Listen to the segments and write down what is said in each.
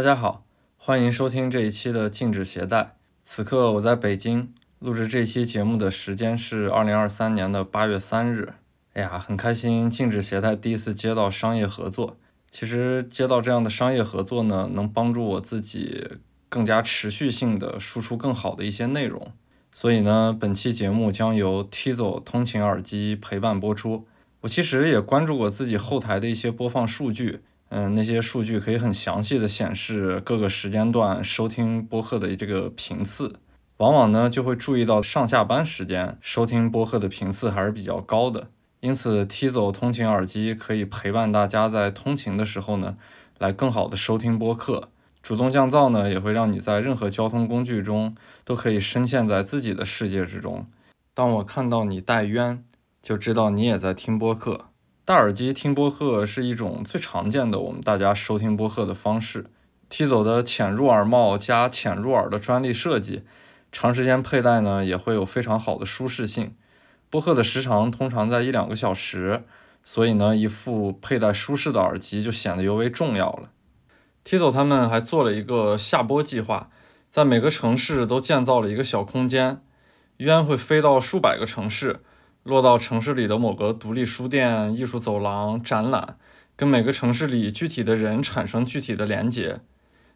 大家好，欢迎收听这一期的禁止携带。此刻我在北京录制这期节目的时间是二零二三年的八月三日。哎呀，很开心，禁止携带第一次接到商业合作。其实接到这样的商业合作呢，能帮助我自己更加持续性的输出更好的一些内容。所以呢，本期节目将由 Tizo 通勤耳机陪伴播出。我其实也关注过自己后台的一些播放数据。嗯，那些数据可以很详细的显示各个时间段收听播客的这个频次，往往呢就会注意到上下班时间收听播客的频次还是比较高的。因此，Tizo 通勤耳机可以陪伴大家在通勤的时候呢，来更好的收听播客。主动降噪呢，也会让你在任何交通工具中都可以深陷在自己的世界之中。当我看到你戴冤，就知道你也在听播客。戴耳机听播客是一种最常见的我们大家收听播客的方式。Tizo 的潜入耳帽加潜入耳的专利设计，长时间佩戴呢也会有非常好的舒适性。播客的时长通常在一两个小时，所以呢一副佩戴舒适的耳机就显得尤为重要了。Tizo 他们还做了一个下播计划，在每个城市都建造了一个小空间，鸢会飞到数百个城市。落到城市里的某个独立书店、艺术走廊、展览，跟每个城市里具体的人产生具体的连接。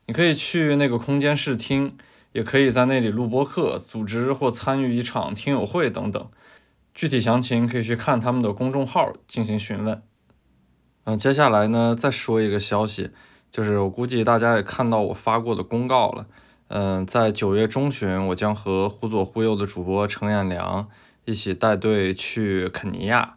你可以去那个空间试听，也可以在那里录播课、组织或参与一场听友会等等。具体详情可以去看他们的公众号进行询问。嗯，接下来呢，再说一个消息，就是我估计大家也看到我发过的公告了。嗯，在九月中旬，我将和忽左忽右的主播程彦良。一起带队去肯尼亚，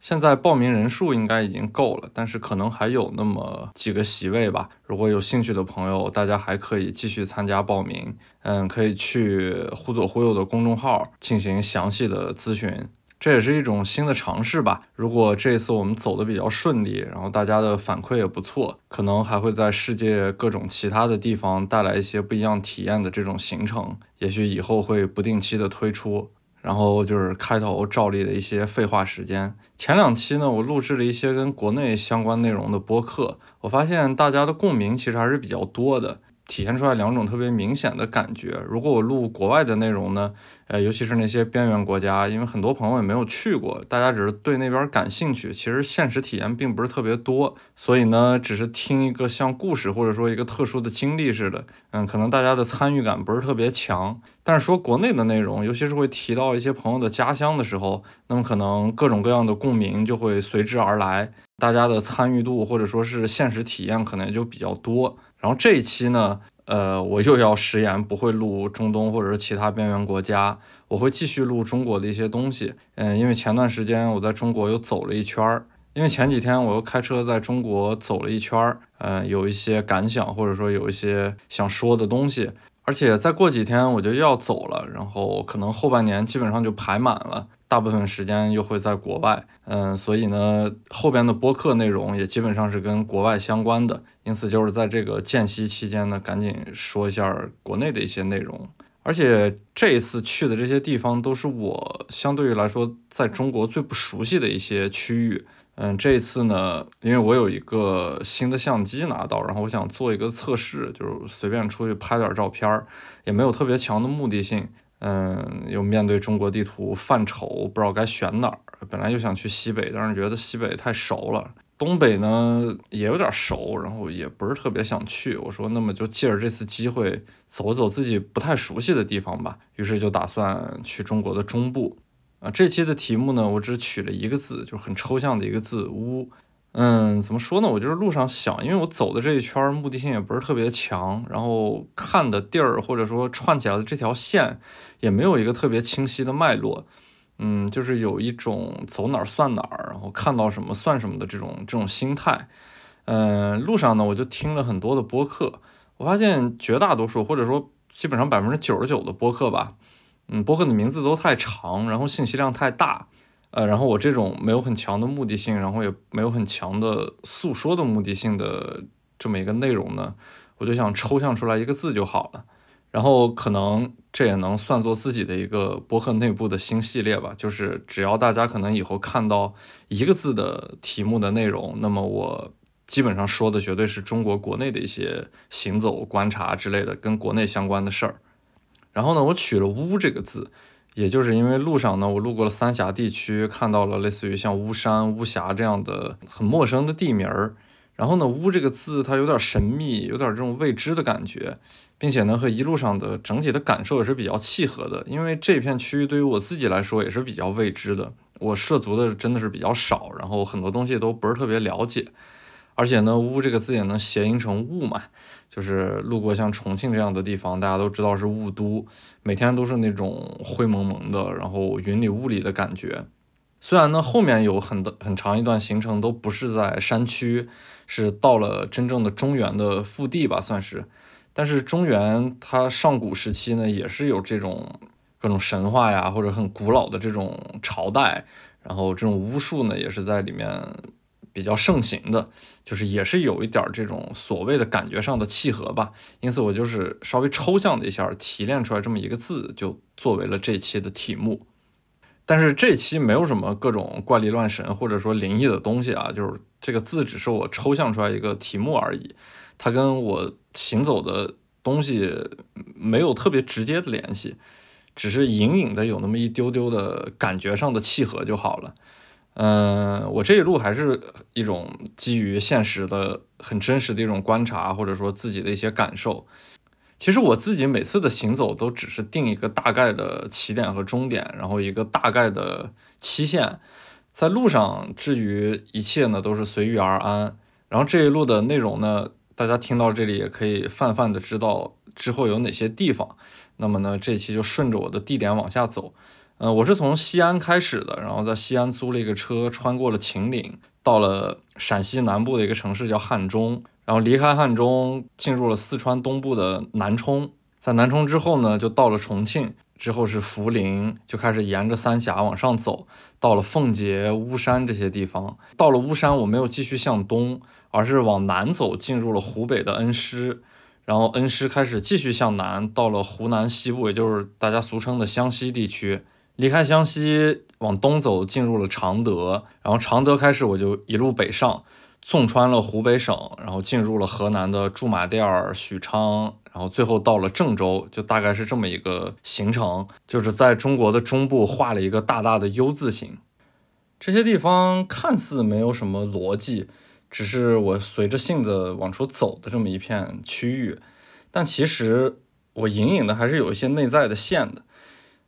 现在报名人数应该已经够了，但是可能还有那么几个席位吧。如果有兴趣的朋友，大家还可以继续参加报名。嗯，可以去忽左忽右的公众号进行详细的咨询，这也是一种新的尝试吧。如果这次我们走的比较顺利，然后大家的反馈也不错，可能还会在世界各种其他的地方带来一些不一样体验的这种行程，也许以后会不定期的推出。然后就是开头照例的一些废话时间。前两期呢，我录制了一些跟国内相关内容的播客，我发现大家的共鸣其实还是比较多的。体现出来两种特别明显的感觉。如果我录国外的内容呢，呃，尤其是那些边缘国家，因为很多朋友也没有去过，大家只是对那边感兴趣，其实现实体验并不是特别多，所以呢，只是听一个像故事或者说一个特殊的经历似的，嗯，可能大家的参与感不是特别强。但是说国内的内容，尤其是会提到一些朋友的家乡的时候，那么可能各种各样的共鸣就会随之而来，大家的参与度或者说是现实体验可能也就比较多。然后这一期呢，呃，我又要食言，不会录中东或者是其他边缘国家，我会继续录中国的一些东西。嗯，因为前段时间我在中国又走了一圈儿，因为前几天我又开车在中国走了一圈儿，嗯，有一些感想或者说有一些想说的东西。而且再过几天我就又要走了，然后可能后半年基本上就排满了，大部分时间又会在国外，嗯，所以呢，后边的播客内容也基本上是跟国外相关的，因此就是在这个间隙期间呢，赶紧说一下国内的一些内容。而且这一次去的这些地方都是我相对于来说在中国最不熟悉的一些区域。嗯，这一次呢，因为我有一个新的相机拿到，然后我想做一个测试，就是随便出去拍点照片儿，也没有特别强的目的性。嗯，又面对中国地图犯愁，不知道该选哪儿。本来就想去西北，但是觉得西北太熟了，东北呢也有点熟，然后也不是特别想去。我说，那么就借着这次机会走走自己不太熟悉的地方吧。于是就打算去中国的中部。啊，这期的题目呢，我只取了一个字，就很抽象的一个字“乌”。嗯，怎么说呢？我就是路上想，因为我走的这一圈目的性也不是特别强，然后看的地儿或者说串起来的这条线也没有一个特别清晰的脉络。嗯，就是有一种走哪儿算哪儿，然后看到什么算什么的这种这种心态。嗯，路上呢，我就听了很多的播客，我发现绝大多数或者说基本上百分之九十九的播客吧。嗯，播客的名字都太长，然后信息量太大，呃，然后我这种没有很强的目的性，然后也没有很强的诉说的目的性的这么一个内容呢，我就想抽象出来一个字就好了，然后可能这也能算作自己的一个博客内部的新系列吧，就是只要大家可能以后看到一个字的题目的内容，那么我基本上说的绝对是中国国内的一些行走、观察之类的，跟国内相关的事儿。然后呢，我取了“乌”这个字，也就是因为路上呢，我路过了三峡地区，看到了类似于像巫山、巫峡这样的很陌生的地名儿。然后呢，“巫”这个字它有点神秘，有点这种未知的感觉，并且呢，和一路上的整体的感受也是比较契合的。因为这片区域对于我自己来说也是比较未知的，我涉足的真的是比较少，然后很多东西都不是特别了解。而且呢，巫这个字也能谐音成雾嘛，就是路过像重庆这样的地方，大家都知道是雾都，每天都是那种灰蒙蒙的，然后云里雾里的感觉。虽然呢，后面有很多很长一段行程都不是在山区，是到了真正的中原的腹地吧，算是。但是中原它上古时期呢，也是有这种各种神话呀，或者很古老的这种朝代，然后这种巫术呢，也是在里面。比较盛行的，就是也是有一点这种所谓的感觉上的契合吧，因此我就是稍微抽象的一下提炼出来这么一个字，就作为了这期的题目。但是这期没有什么各种怪力乱神或者说灵异的东西啊，就是这个字只是我抽象出来一个题目而已，它跟我行走的东西没有特别直接的联系，只是隐隐的有那么一丢丢的感觉上的契合就好了。嗯，我这一路还是一种基于现实的、很真实的一种观察，或者说自己的一些感受。其实我自己每次的行走都只是定一个大概的起点和终点，然后一个大概的期限，在路上，至于一切呢，都是随遇而安。然后这一路的内容呢，大家听到这里也可以泛泛的知道之后有哪些地方。那么呢，这期就顺着我的地点往下走。嗯，我是从西安开始的，然后在西安租了一个车，穿过了秦岭，到了陕西南部的一个城市叫汉中，然后离开汉中，进入了四川东部的南充，在南充之后呢，就到了重庆，之后是涪陵，就开始沿着三峡往上走，到了奉节、巫山这些地方。到了巫山，我没有继续向东，而是往南走，进入了湖北的恩施，然后恩施开始继续向南，到了湖南西部，也就是大家俗称的湘西地区。离开湘西往东走，进入了常德，然后常德开始我就一路北上，纵穿了湖北省，然后进入了河南的驻马店、许昌，然后最后到了郑州，就大概是这么一个行程，就是在中国的中部画了一个大大的 U 字形。这些地方看似没有什么逻辑，只是我随着性子往出走的这么一片区域，但其实我隐隐的还是有一些内在的线的。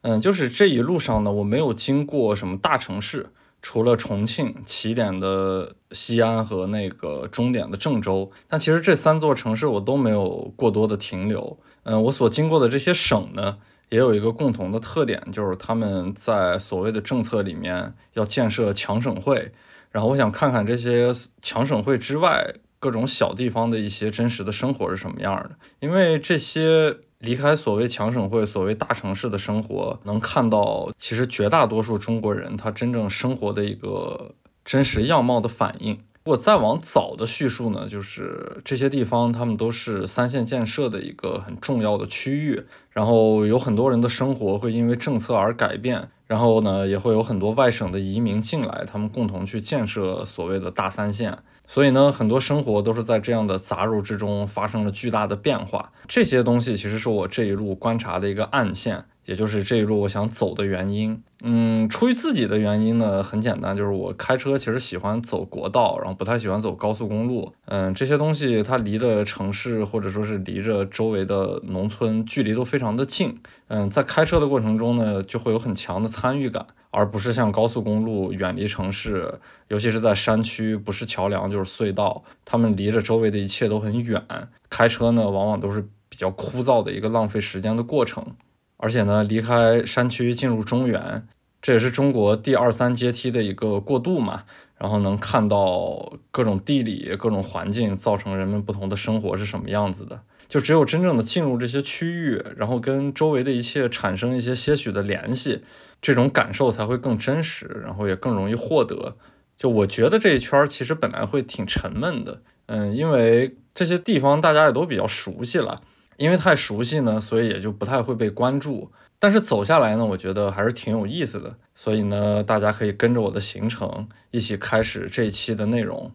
嗯，就是这一路上呢，我没有经过什么大城市，除了重庆起点的西安和那个终点的郑州，但其实这三座城市我都没有过多的停留。嗯，我所经过的这些省呢，也有一个共同的特点，就是他们在所谓的政策里面要建设强省会，然后我想看看这些强省会之外各种小地方的一些真实的生活是什么样的，因为这些。离开所谓强省会、所谓大城市的生活，能看到其实绝大多数中国人他真正生活的一个真实样貌的反应。如果再往早的叙述呢，就是这些地方他们都是三线建设的一个很重要的区域，然后有很多人的生活会因为政策而改变，然后呢也会有很多外省的移民进来，他们共同去建设所谓的大三线。所以呢，很多生活都是在这样的杂糅之中发生了巨大的变化。这些东西其实是我这一路观察的一个暗线，也就是这一路我想走的原因。嗯，出于自己的原因呢，很简单，就是我开车其实喜欢走国道，然后不太喜欢走高速公路。嗯，这些东西它离的城市或者说是离着周围的农村距离都非常的近。嗯，在开车的过程中呢，就会有很强的参与感。而不是像高速公路远离城市，尤其是在山区，不是桥梁就是隧道，它们离着周围的一切都很远。开车呢，往往都是比较枯燥的一个浪费时间的过程。而且呢，离开山区进入中原，这也是中国第二三阶梯的一个过渡嘛。然后能看到各种地理、各种环境造成人们不同的生活是什么样子的。就只有真正的进入这些区域，然后跟周围的一切产生一些些许的联系。这种感受才会更真实，然后也更容易获得。就我觉得这一圈其实本来会挺沉闷的，嗯，因为这些地方大家也都比较熟悉了，因为太熟悉呢，所以也就不太会被关注。但是走下来呢，我觉得还是挺有意思的。所以呢，大家可以跟着我的行程一起开始这一期的内容。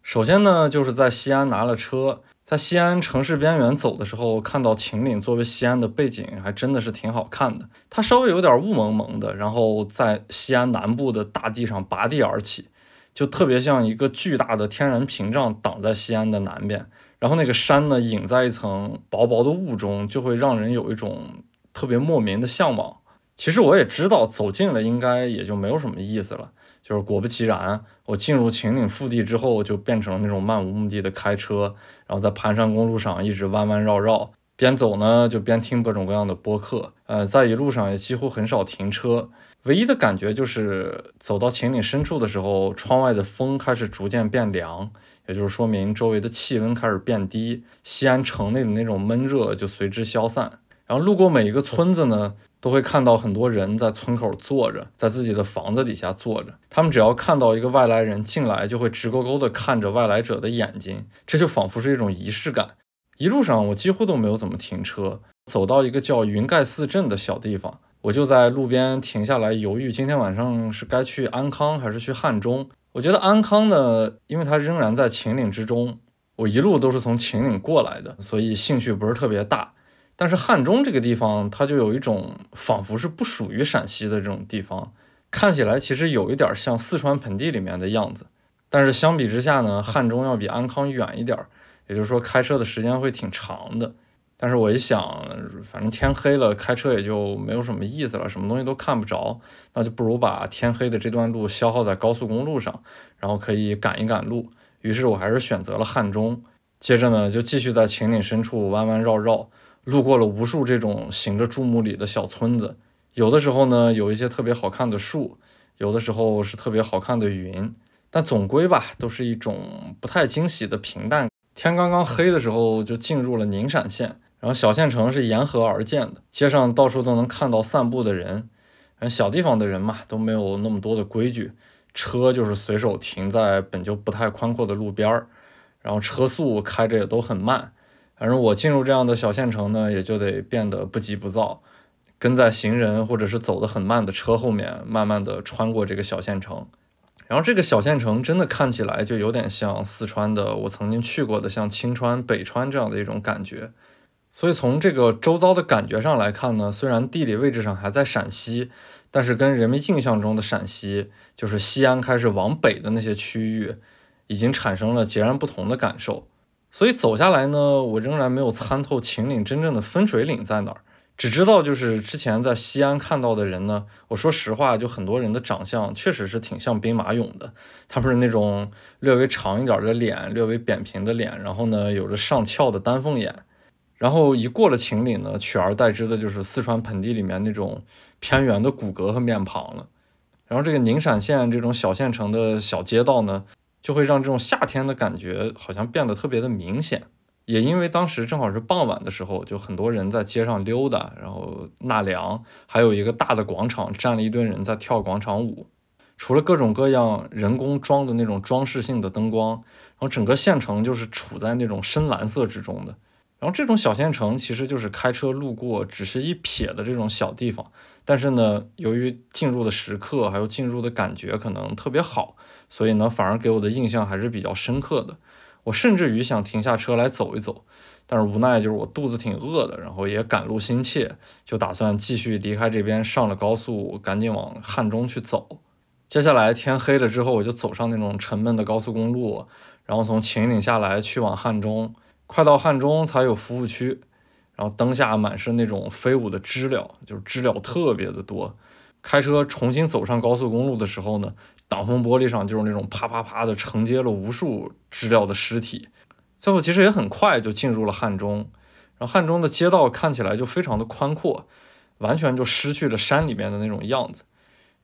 首先呢，就是在西安拿了车，在西安城市边缘走的时候，看到秦岭作为西安的背景，还真的是挺好看的。它稍微有点雾蒙蒙的，然后在西安南部的大地上拔地而起，就特别像一个巨大的天然屏障挡在西安的南边。然后那个山呢，隐在一层薄薄的雾中，就会让人有一种特别莫名的向往。其实我也知道，走近了应该也就没有什么意思了。就是果不其然，我进入秦岭腹地之后，就变成了那种漫无目的的开车，然后在盘山公路上一直弯弯绕绕，边走呢就边听各种各样的播客。呃，在一路上也几乎很少停车，唯一的感觉就是走到秦岭深处的时候，窗外的风开始逐渐变凉，也就是说明周围的气温开始变低，西安城内的那种闷热就随之消散。然后路过每一个村子呢，都会看到很多人在村口坐着，在自己的房子底下坐着。他们只要看到一个外来人进来，就会直勾勾地看着外来者的眼睛，这就仿佛是一种仪式感。一路上我几乎都没有怎么停车，走到一个叫云盖寺镇的小地方，我就在路边停下来犹豫，今天晚上是该去安康还是去汉中。我觉得安康呢，因为它仍然在秦岭之中，我一路都是从秦岭过来的，所以兴趣不是特别大。但是汉中这个地方，它就有一种仿佛是不属于陕西的这种地方，看起来其实有一点像四川盆地里面的样子。但是相比之下呢，汉中要比安康远一点，也就是说开车的时间会挺长的。但是我一想，反正天黑了，开车也就没有什么意思了，什么东西都看不着，那就不如把天黑的这段路消耗在高速公路上，然后可以赶一赶路。于是我还是选择了汉中，接着呢就继续在秦岭深处弯弯绕绕。路过了无数这种行着注目礼的小村子，有的时候呢有一些特别好看的树，有的时候是特别好看的云，但总归吧都是一种不太惊喜的平淡。天刚刚黑的时候就进入了宁陕县，然后小县城是沿河而建的，街上到处都能看到散步的人。小地方的人嘛都没有那么多的规矩，车就是随手停在本就不太宽阔的路边儿，然后车速开着也都很慢。反正我进入这样的小县城呢，也就得变得不急不躁，跟在行人或者是走得很慢的车后面，慢慢的穿过这个小县城。然后这个小县城真的看起来就有点像四川的我曾经去过的像青川、北川这样的一种感觉。所以从这个周遭的感觉上来看呢，虽然地理位置上还在陕西，但是跟人们印象中的陕西，就是西安开始往北的那些区域，已经产生了截然不同的感受。所以走下来呢，我仍然没有参透秦岭真正的分水岭在哪儿，只知道就是之前在西安看到的人呢。我说实话，就很多人的长相确实是挺像兵马俑的，他们是那种略微长一点的脸，略微扁平的脸，然后呢有着上翘的丹凤眼，然后一过了秦岭呢，取而代之的就是四川盆地里面那种偏远的骨骼和面庞了。然后这个宁陕县这种小县城的小街道呢。就会让这种夏天的感觉好像变得特别的明显，也因为当时正好是傍晚的时候，就很多人在街上溜达，然后纳凉，还有一个大的广场站了一堆人在跳广场舞。除了各种各样人工装的那种装饰性的灯光，然后整个县城就是处在那种深蓝色之中的。然后这种小县城其实就是开车路过只是一瞥的这种小地方，但是呢，由于进入的时刻还有进入的感觉可能特别好。所以呢，反而给我的印象还是比较深刻的。我甚至于想停下车来走一走，但是无奈就是我肚子挺饿的，然后也赶路心切，就打算继续离开这边，上了高速，赶紧往汉中去走。接下来天黑了之后，我就走上那种沉闷的高速公路，然后从秦岭下来去往汉中。快到汉中才有服务区，然后灯下满是那种飞舞的知了，就是知了特别的多。开车重新走上高速公路的时候呢。挡风玻璃上就是那种啪啪啪的承接了无数知了的尸体，最后其实也很快就进入了汉中，然后汉中的街道看起来就非常的宽阔，完全就失去了山里面的那种样子。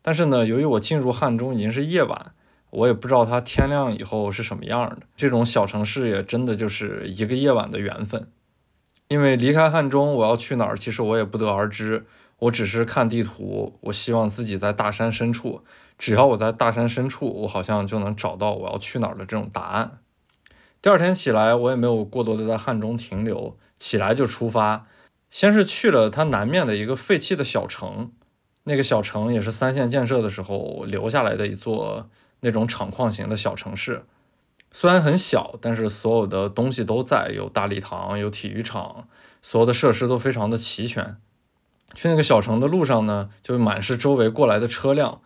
但是呢，由于我进入汉中已经是夜晚，我也不知道它天亮以后是什么样的。这种小城市也真的就是一个夜晚的缘分。因为离开汉中，我要去哪儿，其实我也不得而知。我只是看地图，我希望自己在大山深处。只要我在大山深处，我好像就能找到我要去哪儿的这种答案。第二天起来，我也没有过多的在汉中停留，起来就出发。先是去了它南面的一个废弃的小城，那个小城也是三线建设的时候留下来的一座那种厂矿型的小城市。虽然很小，但是所有的东西都在，有大礼堂，有体育场，所有的设施都非常的齐全。去那个小城的路上呢，就满是周围过来的车辆，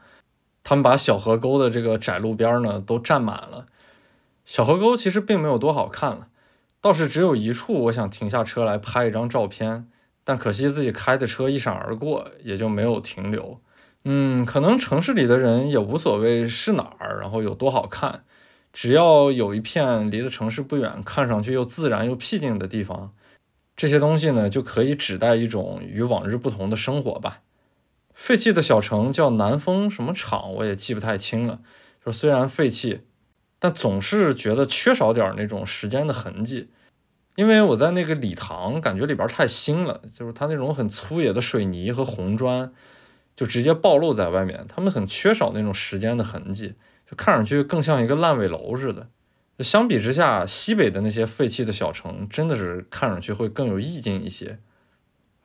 他们把小河沟的这个窄路边呢都占满了。小河沟其实并没有多好看了，倒是只有一处我想停下车来拍一张照片，但可惜自己开的车一闪而过，也就没有停留。嗯，可能城市里的人也无所谓是哪儿，然后有多好看。只要有一片离的城市不远、看上去又自然又僻静的地方，这些东西呢就可以指代一种与往日不同的生活吧。废弃的小城叫南风什么厂，我也记不太清了。就虽然废弃，但总是觉得缺少点那种时间的痕迹。因为我在那个礼堂，感觉里边太新了，就是它那种很粗野的水泥和红砖，就直接暴露在外面，他们很缺少那种时间的痕迹。就看上去更像一个烂尾楼似的。相比之下，西北的那些废弃的小城，真的是看上去会更有意境一些。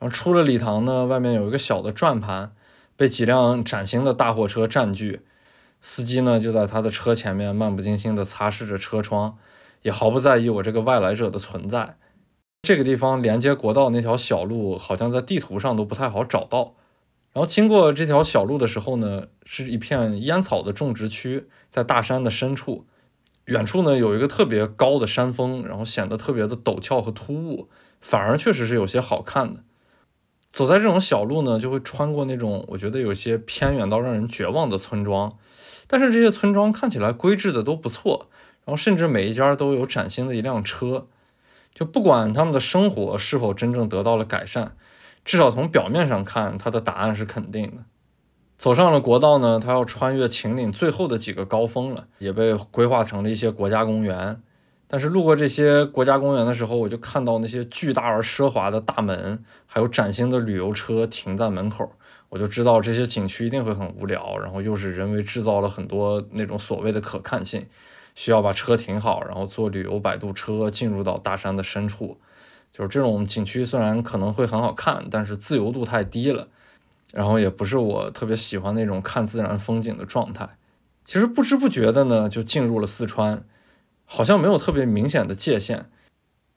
然后出了礼堂呢，外面有一个小的转盘，被几辆崭新的大货车占据。司机呢就在他的车前面漫不经心地擦拭着车窗，也毫不在意我这个外来者的存在。这个地方连接国道那条小路，好像在地图上都不太好找到。然后经过这条小路的时候呢，是一片烟草的种植区，在大山的深处，远处呢有一个特别高的山峰，然后显得特别的陡峭和突兀，反而确实是有些好看的。走在这种小路呢，就会穿过那种我觉得有些偏远到让人绝望的村庄，但是这些村庄看起来规制的都不错，然后甚至每一家都有崭新的一辆车，就不管他们的生活是否真正得到了改善。至少从表面上看，他的答案是肯定的。走上了国道呢，他要穿越秦岭最后的几个高峰了，也被规划成了一些国家公园。但是路过这些国家公园的时候，我就看到那些巨大而奢华的大门，还有崭新的旅游车停在门口，我就知道这些景区一定会很无聊，然后又是人为制造了很多那种所谓的可看性，需要把车停好，然后坐旅游摆渡车进入到大山的深处。就是这种景区虽然可能会很好看，但是自由度太低了，然后也不是我特别喜欢那种看自然风景的状态。其实不知不觉的呢，就进入了四川，好像没有特别明显的界限。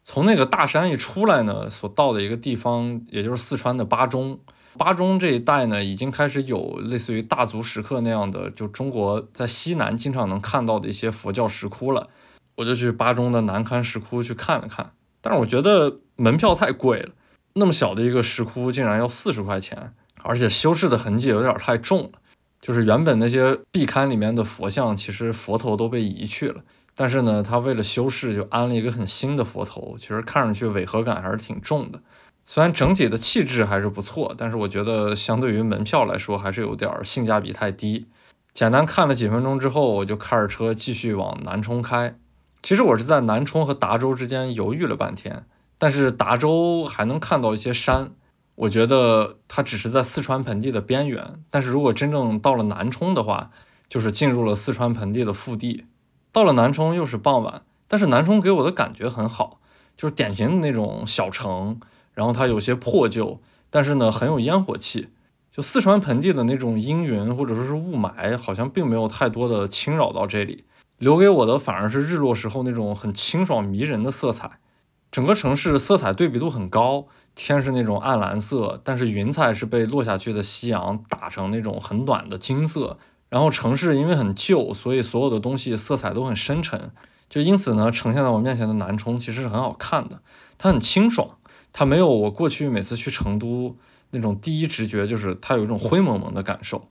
从那个大山一出来呢，所到的一个地方，也就是四川的巴中。巴中这一带呢，已经开始有类似于大足石刻那样的，就中国在西南经常能看到的一些佛教石窟了。我就去巴中的南龛石窟去看了看。但是我觉得门票太贵了，那么小的一个石窟竟然要四十块钱，而且修饰的痕迹有点太重了。就是原本那些壁龛里面的佛像，其实佛头都被移去了，但是呢，他为了修饰就安了一个很新的佛头，其实看上去违和感还是挺重的。虽然整体的气质还是不错，但是我觉得相对于门票来说，还是有点性价比太低。简单看了几分钟之后，我就开着车继续往南充开。其实我是在南充和达州之间犹豫了半天，但是达州还能看到一些山，我觉得它只是在四川盆地的边缘。但是如果真正到了南充的话，就是进入了四川盆地的腹地。到了南充又是傍晚，但是南充给我的感觉很好，就是典型的那种小城，然后它有些破旧，但是呢很有烟火气。就四川盆地的那种阴云或者说是雾霾，好像并没有太多的侵扰到这里。留给我的反而是日落时候那种很清爽迷人的色彩，整个城市色彩对比度很高，天是那种暗蓝色，但是云彩是被落下去的夕阳打成那种很暖的金色。然后城市因为很旧，所以所有的东西色彩都很深沉，就因此呢，呈现在我面前的南充其实是很好看的，它很清爽，它没有我过去每次去成都那种第一直觉就是它有一种灰蒙蒙的感受。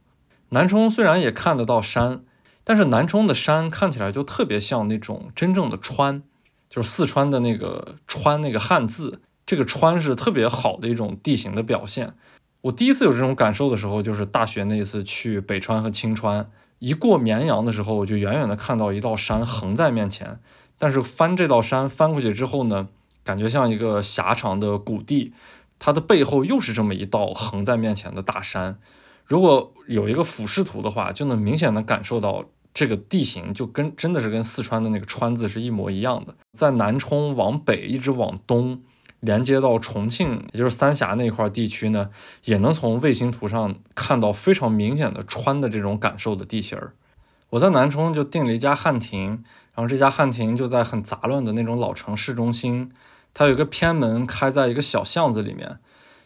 南充虽然也看得到山。但是南充的山看起来就特别像那种真正的川，就是四川的那个川那个汉字，这个川是特别好的一种地形的表现。我第一次有这种感受的时候，就是大学那次去北川和青川，一过绵阳的时候，我就远远的看到一道山横在面前，但是翻这道山翻过去之后呢，感觉像一个狭长的谷地，它的背后又是这么一道横在面前的大山。如果有一个俯视图的话，就能明显的感受到。这个地形就跟真的是跟四川的那个川字是一模一样的，在南充往北一直往东，连接到重庆，也就是三峡那块地区呢，也能从卫星图上看到非常明显的川的这种感受的地形儿。我在南充就订了一家汉庭，然然后这家汉庭就在很杂乱的那种老城市中心，它有一个偏门开在一个小巷子里面。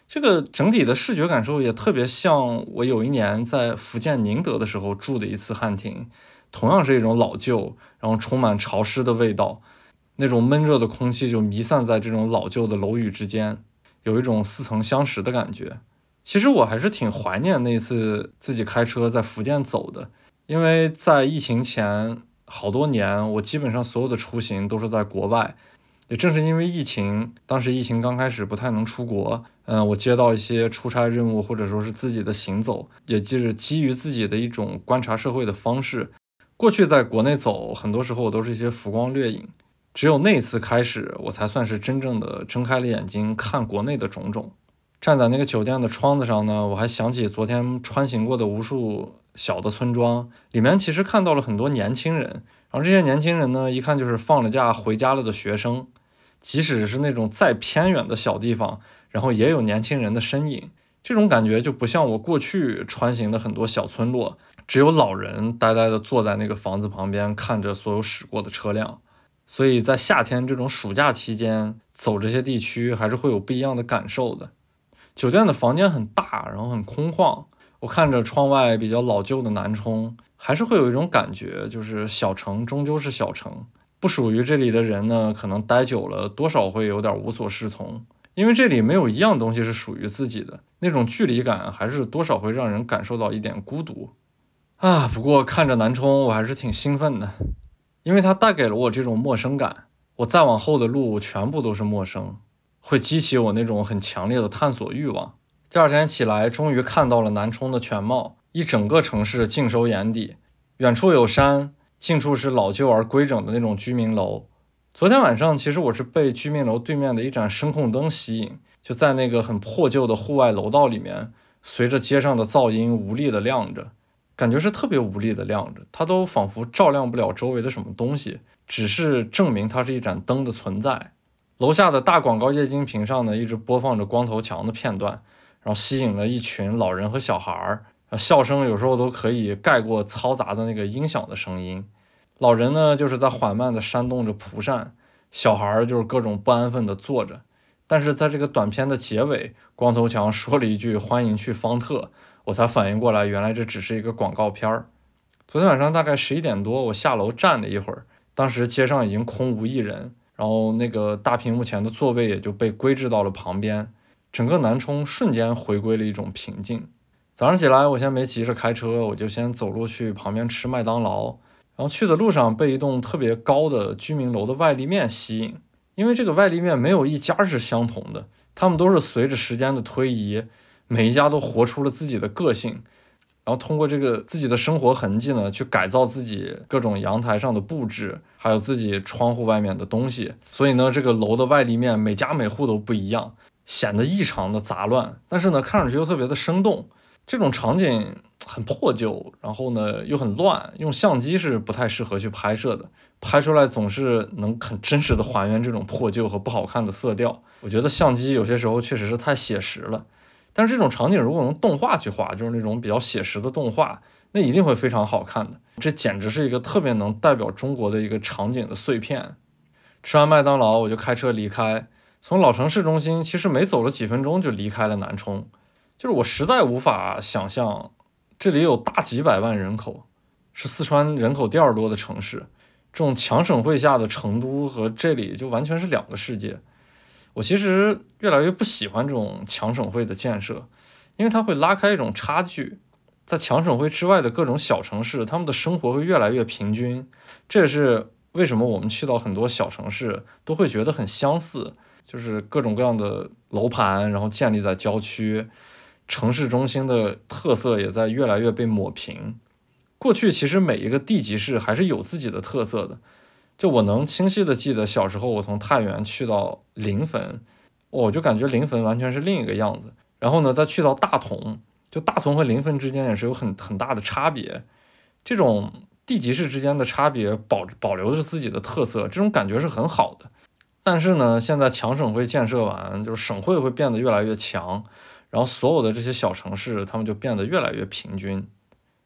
这个整体的视觉感受也特别像我有一年在福建宁德的时候住的一次汉庭，同样是一种老旧，然后充满潮湿的味道，那种闷热的空气就弥散在这种老旧的楼宇之间，有一种似曾相识的感觉。其实我还是挺怀念那次自己开车在福建走的，因为在疫情前好多年，我基本上所有的出行都是在国外。也正是因为疫情，当时疫情刚开始不太能出国，嗯，我接到一些出差任务，或者说是自己的行走，也就是基于自己的一种观察社会的方式。过去在国内走，很多时候我都是一些浮光掠影，只有那次开始，我才算是真正的睁开了眼睛看国内的种种。站在那个酒店的窗子上呢，我还想起昨天穿行过的无数小的村庄，里面其实看到了很多年轻人，然后这些年轻人呢，一看就是放了假回家了的学生。即使是那种再偏远的小地方，然后也有年轻人的身影，这种感觉就不像我过去穿行的很多小村落，只有老人呆呆地坐在那个房子旁边，看着所有驶过的车辆。所以在夏天这种暑假期间走这些地区，还是会有不一样的感受的。酒店的房间很大，然后很空旷，我看着窗外比较老旧的南充，还是会有一种感觉，就是小城终究是小城。不属于这里的人呢，可能待久了，多少会有点无所适从，因为这里没有一样东西是属于自己的，那种距离感还是多少会让人感受到一点孤独啊。不过看着南充，我还是挺兴奋的，因为它带给了我这种陌生感。我再往后的路全部都是陌生，会激起我那种很强烈的探索欲望。第二天起来，终于看到了南充的全貌，一整个城市尽收眼底，远处有山。近处是老旧而规整的那种居民楼。昨天晚上，其实我是被居民楼对面的一盏声控灯吸引，就在那个很破旧的户外楼道里面，随着街上的噪音无力的亮着，感觉是特别无力的亮着，它都仿佛照亮不了周围的什么东西，只是证明它是一盏灯的存在。楼下的大广告液晶屏上呢，一直播放着光头强的片段，然后吸引了一群老人和小孩儿。笑声有时候都可以盖过嘈杂的那个音响的声音。老人呢，就是在缓慢地扇动着蒲扇；小孩儿就是各种不安分地坐着。但是在这个短片的结尾，光头强说了一句“欢迎去方特”，我才反应过来，原来这只是一个广告片儿。昨天晚上大概十一点多，我下楼站了一会儿，当时街上已经空无一人，然后那个大屏幕前的座位也就被归置到了旁边，整个南充瞬间回归了一种平静。早上起来，我先没急着开车，我就先走路去旁边吃麦当劳。然后去的路上被一栋特别高的居民楼的外立面吸引，因为这个外立面没有一家是相同的，他们都是随着时间的推移，每一家都活出了自己的个性，然后通过这个自己的生活痕迹呢，去改造自己各种阳台上的布置，还有自己窗户外面的东西。所以呢，这个楼的外立面每家每户都不一样，显得异常的杂乱，但是呢，看上去又特别的生动。这种场景很破旧，然后呢又很乱，用相机是不太适合去拍摄的，拍出来总是能很真实的还原这种破旧和不好看的色调。我觉得相机有些时候确实是太写实了，但是这种场景如果用动画去画，就是那种比较写实的动画，那一定会非常好看的。这简直是一个特别能代表中国的一个场景的碎片。吃完麦当劳，我就开车离开，从老城市中心其实没走了几分钟就离开了南充。就是我实在无法想象，这里有大几百万人口，是四川人口第二多的城市，这种强省会下的成都和这里就完全是两个世界。我其实越来越不喜欢这种强省会的建设，因为它会拉开一种差距，在强省会之外的各种小城市，他们的生活会越来越平均。这也是为什么我们去到很多小城市都会觉得很相似，就是各种各样的楼盘，然后建立在郊区。城市中心的特色也在越来越被抹平。过去其实每一个地级市还是有自己的特色的。就我能清晰的记得，小时候我从太原去到临汾，我就感觉临汾完全是另一个样子。然后呢，再去到大同，就大同和临汾之间也是有很很大的差别。这种地级市之间的差别保保留着自己的特色，这种感觉是很好的。但是呢，现在强省会建设完，就是省会会变得越来越强。然后所有的这些小城市，他们就变得越来越平均。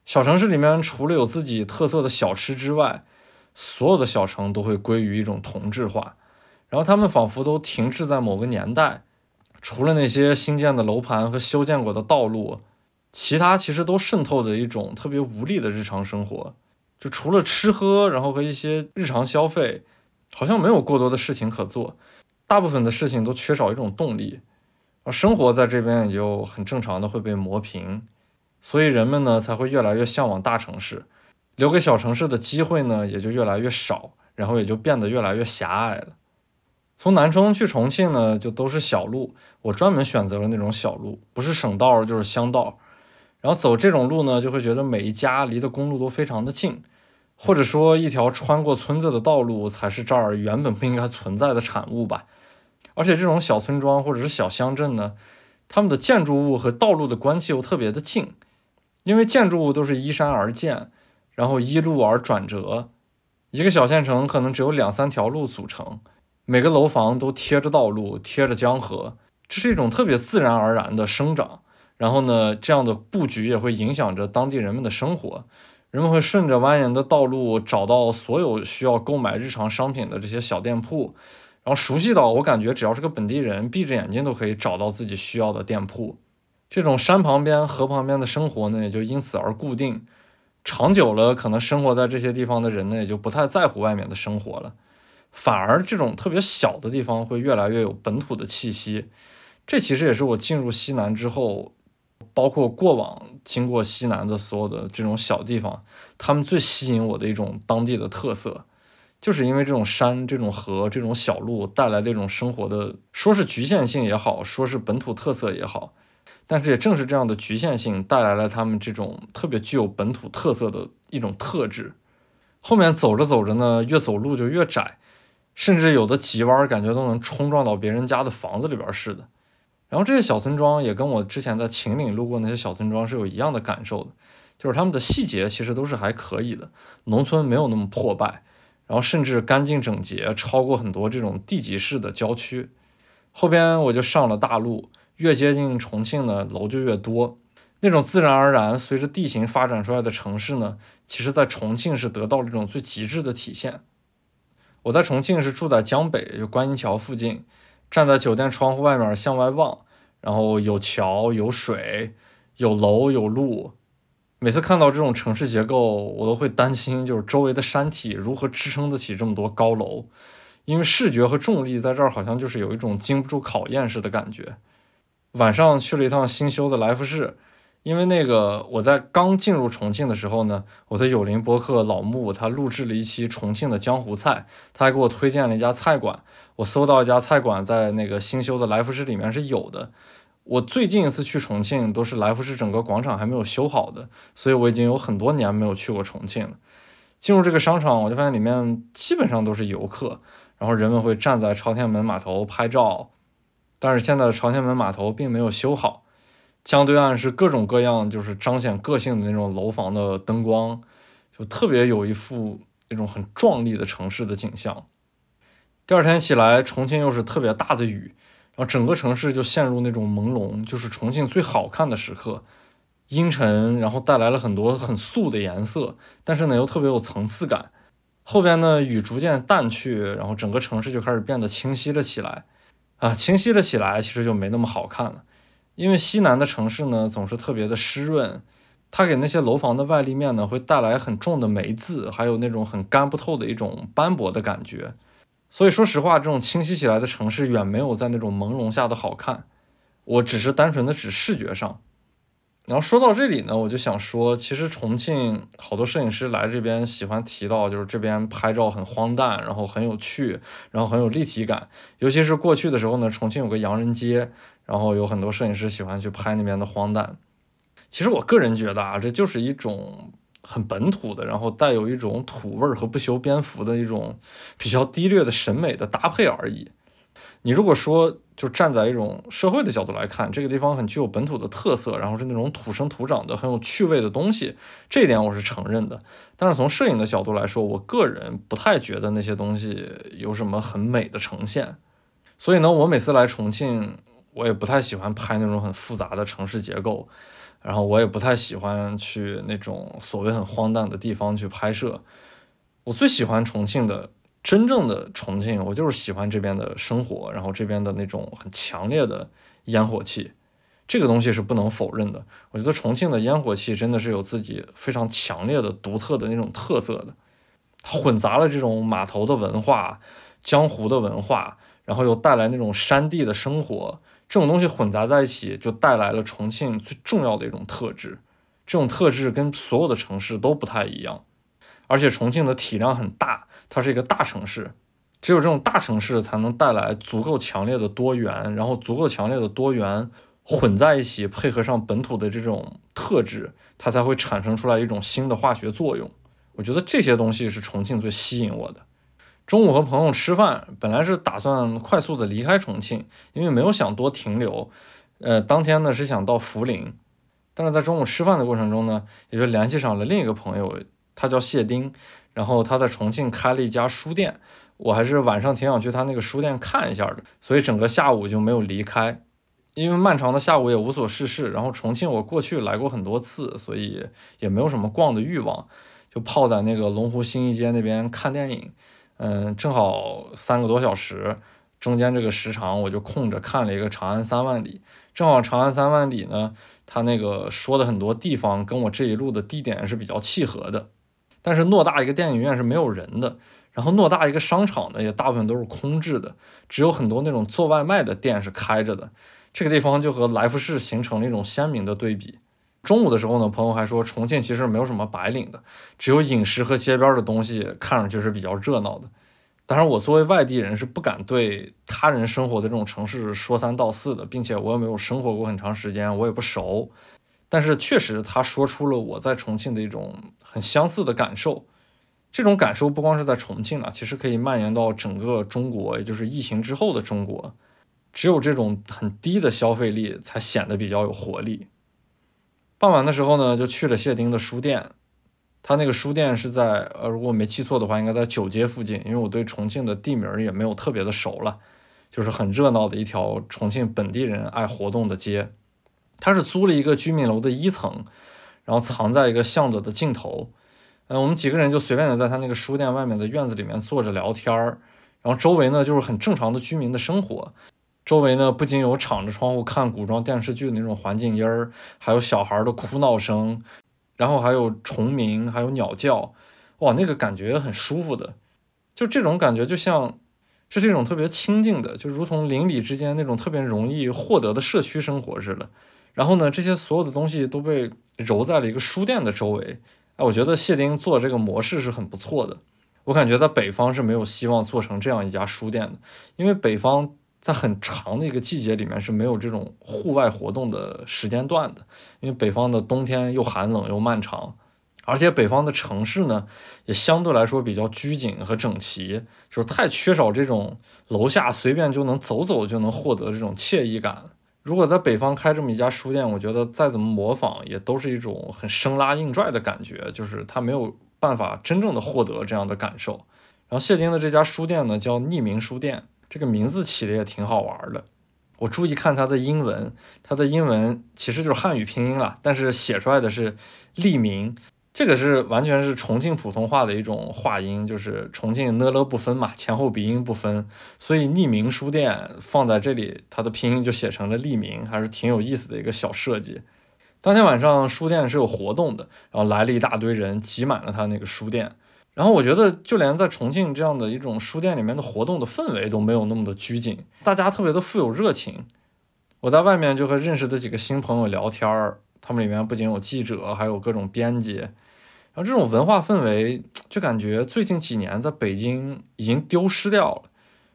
小城市里面除了有自己特色的小吃之外，所有的小城都会归于一种同质化，然后他们仿佛都停滞在某个年代，除了那些新建的楼盘和修建过的道路，其他其实都渗透着一种特别无力的日常生活。就除了吃喝，然后和一些日常消费，好像没有过多的事情可做，大部分的事情都缺少一种动力，而生活在这边也就很正常的会被磨平，所以人们呢才会越来越向往大城市，留给小城市的机会呢也就越来越少，然后也就变得越来越狭隘了。从南充去重庆呢，就都是小路，我专门选择了那种小路，不是省道就是乡道，然后走这种路呢，就会觉得每一家离的公路都非常的近。或者说，一条穿过村子的道路才是这儿原本不应该存在的产物吧。而且这种小村庄或者是小乡镇呢，他们的建筑物和道路的关系又特别的近，因为建筑物都是依山而建，然后依路而转折。一个小县城可能只有两三条路组成，每个楼房都贴着道路，贴着江河，这是一种特别自然而然的生长。然后呢，这样的布局也会影响着当地人们的生活。人们会顺着蜿蜒的道路找到所有需要购买日常商品的这些小店铺，然后熟悉到我感觉只要是个本地人，闭着眼睛都可以找到自己需要的店铺。这种山旁边、河旁边的生活呢，也就因此而固定。长久了，可能生活在这些地方的人呢，也就不太在乎外面的生活了。反而这种特别小的地方会越来越有本土的气息。这其实也是我进入西南之后。包括过往经过西南的所有的这种小地方，他们最吸引我的一种当地的特色，就是因为这种山、这种河、这种小路带来的一种生活的，说是局限性也好，说是本土特色也好，但是也正是这样的局限性带来了他们这种特别具有本土特色的一种特质。后面走着走着呢，越走路就越窄，甚至有的急弯感觉都能冲撞到别人家的房子里边似的。然后这些小村庄也跟我之前在秦岭路过那些小村庄是有一样的感受的，就是他们的细节其实都是还可以的，农村没有那么破败，然后甚至干净整洁，超过很多这种地级市的郊区。后边我就上了大路，越接近重庆呢，楼就越多，那种自然而然随着地形发展出来的城市呢，其实在重庆是得到了这种最极致的体现。我在重庆是住在江北，就观音桥附近。站在酒店窗户外面向外望，然后有桥有水有楼有路，每次看到这种城市结构，我都会担心，就是周围的山体如何支撑得起这么多高楼，因为视觉和重力在这儿好像就是有一种经不住考验似的感觉。晚上去了一趟新修的来福士。因为那个我在刚进入重庆的时候呢，我的友邻博客老木他录制了一期重庆的江湖菜，他还给我推荐了一家菜馆。我搜到一家菜馆在那个新修的来福士里面是有的。我最近一次去重庆都是来福士整个广场还没有修好的，所以我已经有很多年没有去过重庆了。进入这个商场，我就发现里面基本上都是游客，然后人们会站在朝天门码头拍照，但是现在的朝天门码头并没有修好。江对岸是各种各样，就是彰显个性的那种楼房的灯光，就特别有一副那种很壮丽的城市的景象。第二天起来，重庆又是特别大的雨，然后整个城市就陷入那种朦胧，就是重庆最好看的时刻，阴沉，然后带来了很多很素的颜色，但是呢又特别有层次感。后边呢雨逐渐淡去，然后整个城市就开始变得清晰了起来，啊，清晰了起来，其实就没那么好看了。因为西南的城市呢，总是特别的湿润，它给那些楼房的外立面呢，会带来很重的霉渍，还有那种很干不透的一种斑驳的感觉。所以说实话，这种清晰起来的城市远没有在那种朦胧下的好看。我只是单纯的指视觉上。然后说到这里呢，我就想说，其实重庆好多摄影师来这边喜欢提到，就是这边拍照很荒诞，然后很有趣，然后很有立体感。尤其是过去的时候呢，重庆有个洋人街。然后有很多摄影师喜欢去拍那边的荒诞。其实我个人觉得啊，这就是一种很本土的，然后带有一种土味儿和不修边幅的一种比较低劣的审美的搭配而已。你如果说就站在一种社会的角度来看，这个地方很具有本土的特色，然后是那种土生土长的很有趣味的东西，这一点我是承认的。但是从摄影的角度来说，我个人不太觉得那些东西有什么很美的呈现。所以呢，我每次来重庆。我也不太喜欢拍那种很复杂的城市结构，然后我也不太喜欢去那种所谓很荒诞的地方去拍摄。我最喜欢重庆的，真正的重庆，我就是喜欢这边的生活，然后这边的那种很强烈的烟火气，这个东西是不能否认的。我觉得重庆的烟火气真的是有自己非常强烈的、独特的那种特色的，它混杂了这种码头的文化、江湖的文化，然后又带来那种山地的生活，这种东西混杂在一起，就带来了重庆最重要的一种特质。这种特质跟所有的城市都不太一样。而且重庆的体量很大，它是一个大城市，只有这种大城市才能带来足够强烈的多元，然后足够强烈的多元混在一起，配合上本土的这种特质，它才会产生出来一种新的化学作用。我觉得这些东西是重庆最吸引我的。中午和朋友吃饭，本来是打算快速的离开重庆，因为没有想多停留。呃，当天呢是想到涪陵，但是在中午吃饭的过程中呢，也就联系上了另一个朋友。他叫谢丁，然后他在重庆开了一家书店，我还是晚上挺想去他那个书店看一下的，所以整个下午就没有离开。因为漫长的下午也无所事事，然后重庆我过去来过很多次，所以也没有什么逛的欲望，就泡在那个龙湖新一街那边看电影。嗯，正好三个多小时，中间这个时长我就空着看了一个《长安三万里》，正好《长安三万里》呢，他那个说的很多地方跟我这一路的地点是比较契合的。但是偌大一个电影院是没有人的，然后偌大一个商场呢也大部分都是空置的，只有很多那种做外卖的店是开着的。这个地方就和来福士形成了一种鲜明的对比。中午的时候呢，朋友还说重庆其实没有什么白领的，只有饮食和街边的东西看上去是比较热闹的。当然，我作为外地人是不敢对他人生活的这种城市说三道四的，并且我也没有生活过很长时间，我也不熟。但是确实，他说出了我在重庆的一种很相似的感受。这种感受不光是在重庆了，其实可以蔓延到整个中国，也就是疫情之后的中国。只有这种很低的消费力，才显得比较有活力。傍晚的时候呢，就去了谢丁的书店。他那个书店是在呃，如果我没记错的话，应该在九街附近。因为我对重庆的地名也没有特别的熟了，就是很热闹的一条重庆本地人爱活动的街。他是租了一个居民楼的一层，然后藏在一个巷子的尽头。嗯，我们几个人就随便的在他那个书店外面的院子里面坐着聊天儿，然后周围呢就是很正常的居民的生活。周围呢不仅有敞着窗户看古装电视剧的那种环境音儿，还有小孩的哭闹声，然后还有虫鸣，还有鸟叫，哇，那个感觉很舒服的。就这种感觉，就像这是一种特别清静的，就如同邻里之间那种特别容易获得的社区生活似的。然后呢，这些所有的东西都被揉在了一个书店的周围。哎，我觉得谢丁做这个模式是很不错的。我感觉在北方是没有希望做成这样一家书店的，因为北方在很长的一个季节里面是没有这种户外活动的时间段的，因为北方的冬天又寒冷又漫长，而且北方的城市呢也相对来说比较拘谨和整齐，就是太缺少这种楼下随便就能走走就能获得这种惬意感。如果在北方开这么一家书店，我觉得再怎么模仿，也都是一种很生拉硬拽的感觉，就是他没有办法真正的获得这样的感受。然后谢丁的这家书店呢，叫匿名书店，这个名字起的也挺好玩的。我注意看它的英文，它的英文其实就是汉语拼音了，但是写出来的是匿名。这个是完全是重庆普通话的一种话音，就是重庆呢了不分嘛，前后鼻音不分，所以匿名书店放在这里，它的拼音就写成了匿名，还是挺有意思的一个小设计。当天晚上书店是有活动的，然后来了一大堆人，挤满了他那个书店。然后我觉得就连在重庆这样的一种书店里面的活动的氛围都没有那么的拘谨，大家特别的富有热情。我在外面就和认识的几个新朋友聊天儿，他们里面不仅有记者，还有各种编辑。然后这种文化氛围，就感觉最近几年在北京已经丢失掉了。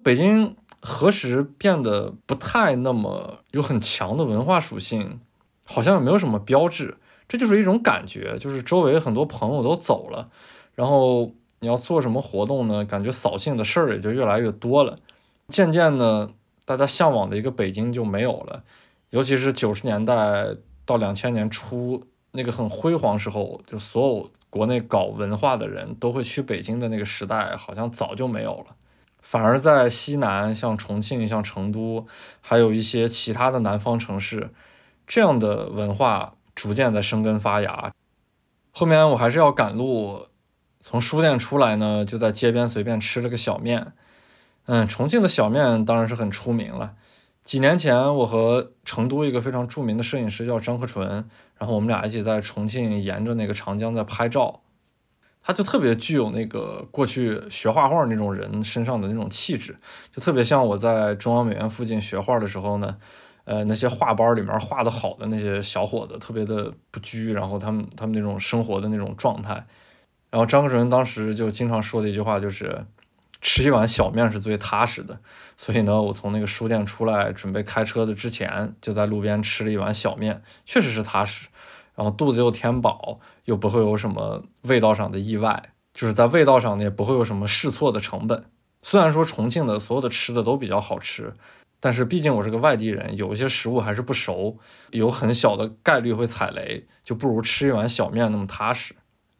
北京何时变得不太那么有很强的文化属性？好像也没有什么标志，这就是一种感觉。就是周围很多朋友都走了，然后你要做什么活动呢？感觉扫兴的事儿也就越来越多了。渐渐的，大家向往的一个北京就没有了。尤其是九十年代到两千年初那个很辉煌时候，就所有。国内搞文化的人都会去北京的那个时代，好像早就没有了。反而在西南，像重庆、像成都，还有一些其他的南方城市，这样的文化逐渐在生根发芽。后面我还是要赶路，从书店出来呢，就在街边随便吃了个小面。嗯，重庆的小面当然是很出名了。几年前，我和成都一个非常著名的摄影师叫张克纯，然后我们俩一起在重庆沿着那个长江在拍照。他就特别具有那个过去学画画那种人身上的那种气质，就特别像我在中央美院附近学画的时候呢，呃，那些画班里面画的好的那些小伙子，特别的不拘，然后他们他们那种生活的那种状态。然后张克纯当时就经常说的一句话就是。吃一碗小面是最踏实的，所以呢，我从那个书店出来准备开车的之前，就在路边吃了一碗小面，确实是踏实，然后肚子又填饱，又不会有什么味道上的意外，就是在味道上呢也不会有什么试错的成本。虽然说重庆的所有的吃的都比较好吃，但是毕竟我是个外地人，有一些食物还是不熟，有很小的概率会踩雷，就不如吃一碗小面那么踏实。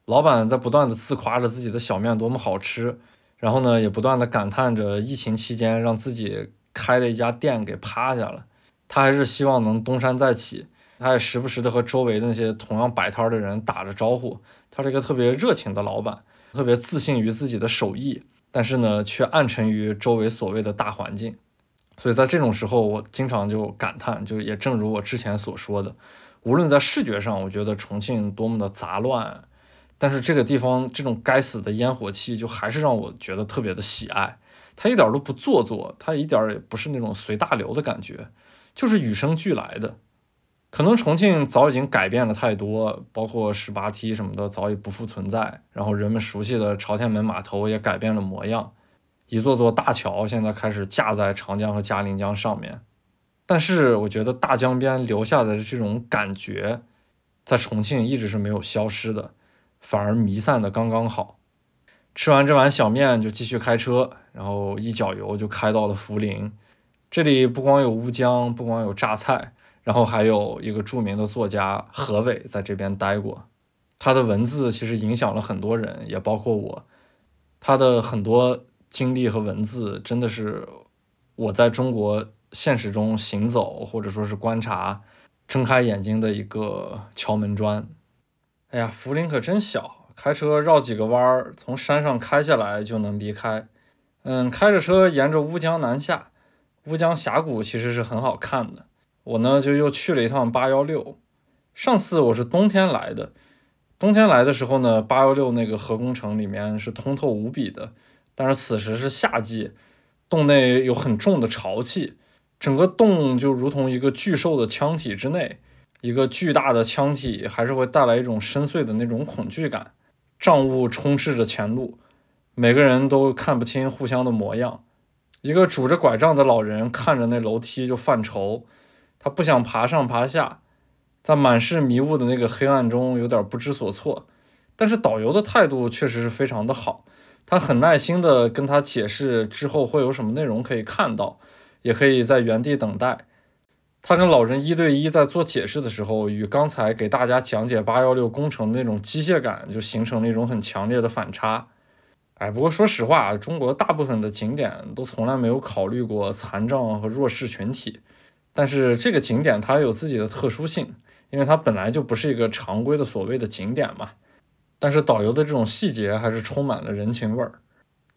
老板在不断的自夸着自己的小面多么好吃。然后呢，也不断的感叹着疫情期间让自己开的一家店给趴下了。他还是希望能东山再起，他也时不时的和周围的那些同样摆摊的人打着招呼。他是一个特别热情的老板，特别自信于自己的手艺，但是呢，却暗沉于周围所谓的大环境。所以在这种时候，我经常就感叹，就也正如我之前所说的，无论在视觉上，我觉得重庆多么的杂乱。但是这个地方这种该死的烟火气，就还是让我觉得特别的喜爱。它一点都不做作，它一点也不是那种随大流的感觉，就是与生俱来的。可能重庆早已经改变了太多，包括十八梯什么的早已不复存在，然后人们熟悉的朝天门码头也改变了模样，一座座大桥现在开始架在长江和嘉陵江上面。但是我觉得大江边留下的这种感觉，在重庆一直是没有消失的。反而弥散的刚刚好，吃完这碗小面就继续开车，然后一脚油就开到了涪陵。这里不光有乌江，不光有榨菜，然后还有一个著名的作家何伟在这边待过。他的文字其实影响了很多人，也包括我。他的很多经历和文字，真的是我在中国现实中行走或者说是观察、睁开眼睛的一个敲门砖。哎呀，涪陵可真小，开车绕几个弯儿，从山上开下来就能离开。嗯，开着车沿着乌江南下，乌江峡谷其实是很好看的。我呢就又去了一趟八幺六。上次我是冬天来的，冬天来的时候呢，八幺六那个核工程里面是通透无比的。但是此时是夏季，洞内有很重的潮气，整个洞就如同一个巨兽的腔体之内。一个巨大的腔体还是会带来一种深邃的那种恐惧感，障物充斥着前路，每个人都看不清互相的模样。一个拄着拐杖的老人看着那楼梯就犯愁，他不想爬上爬下，在满是迷雾的那个黑暗中有点不知所措。但是导游的态度确实是非常的好，他很耐心的跟他解释之后会有什么内容可以看到，也可以在原地等待。他跟老人一对一在做解释的时候，与刚才给大家讲解八幺六工程的那种机械感，就形成了一种很强烈的反差。哎，不过说实话，中国大部分的景点都从来没有考虑过残障和弱势群体。但是这个景点它有自己的特殊性，因为它本来就不是一个常规的所谓的景点嘛。但是导游的这种细节还是充满了人情味儿。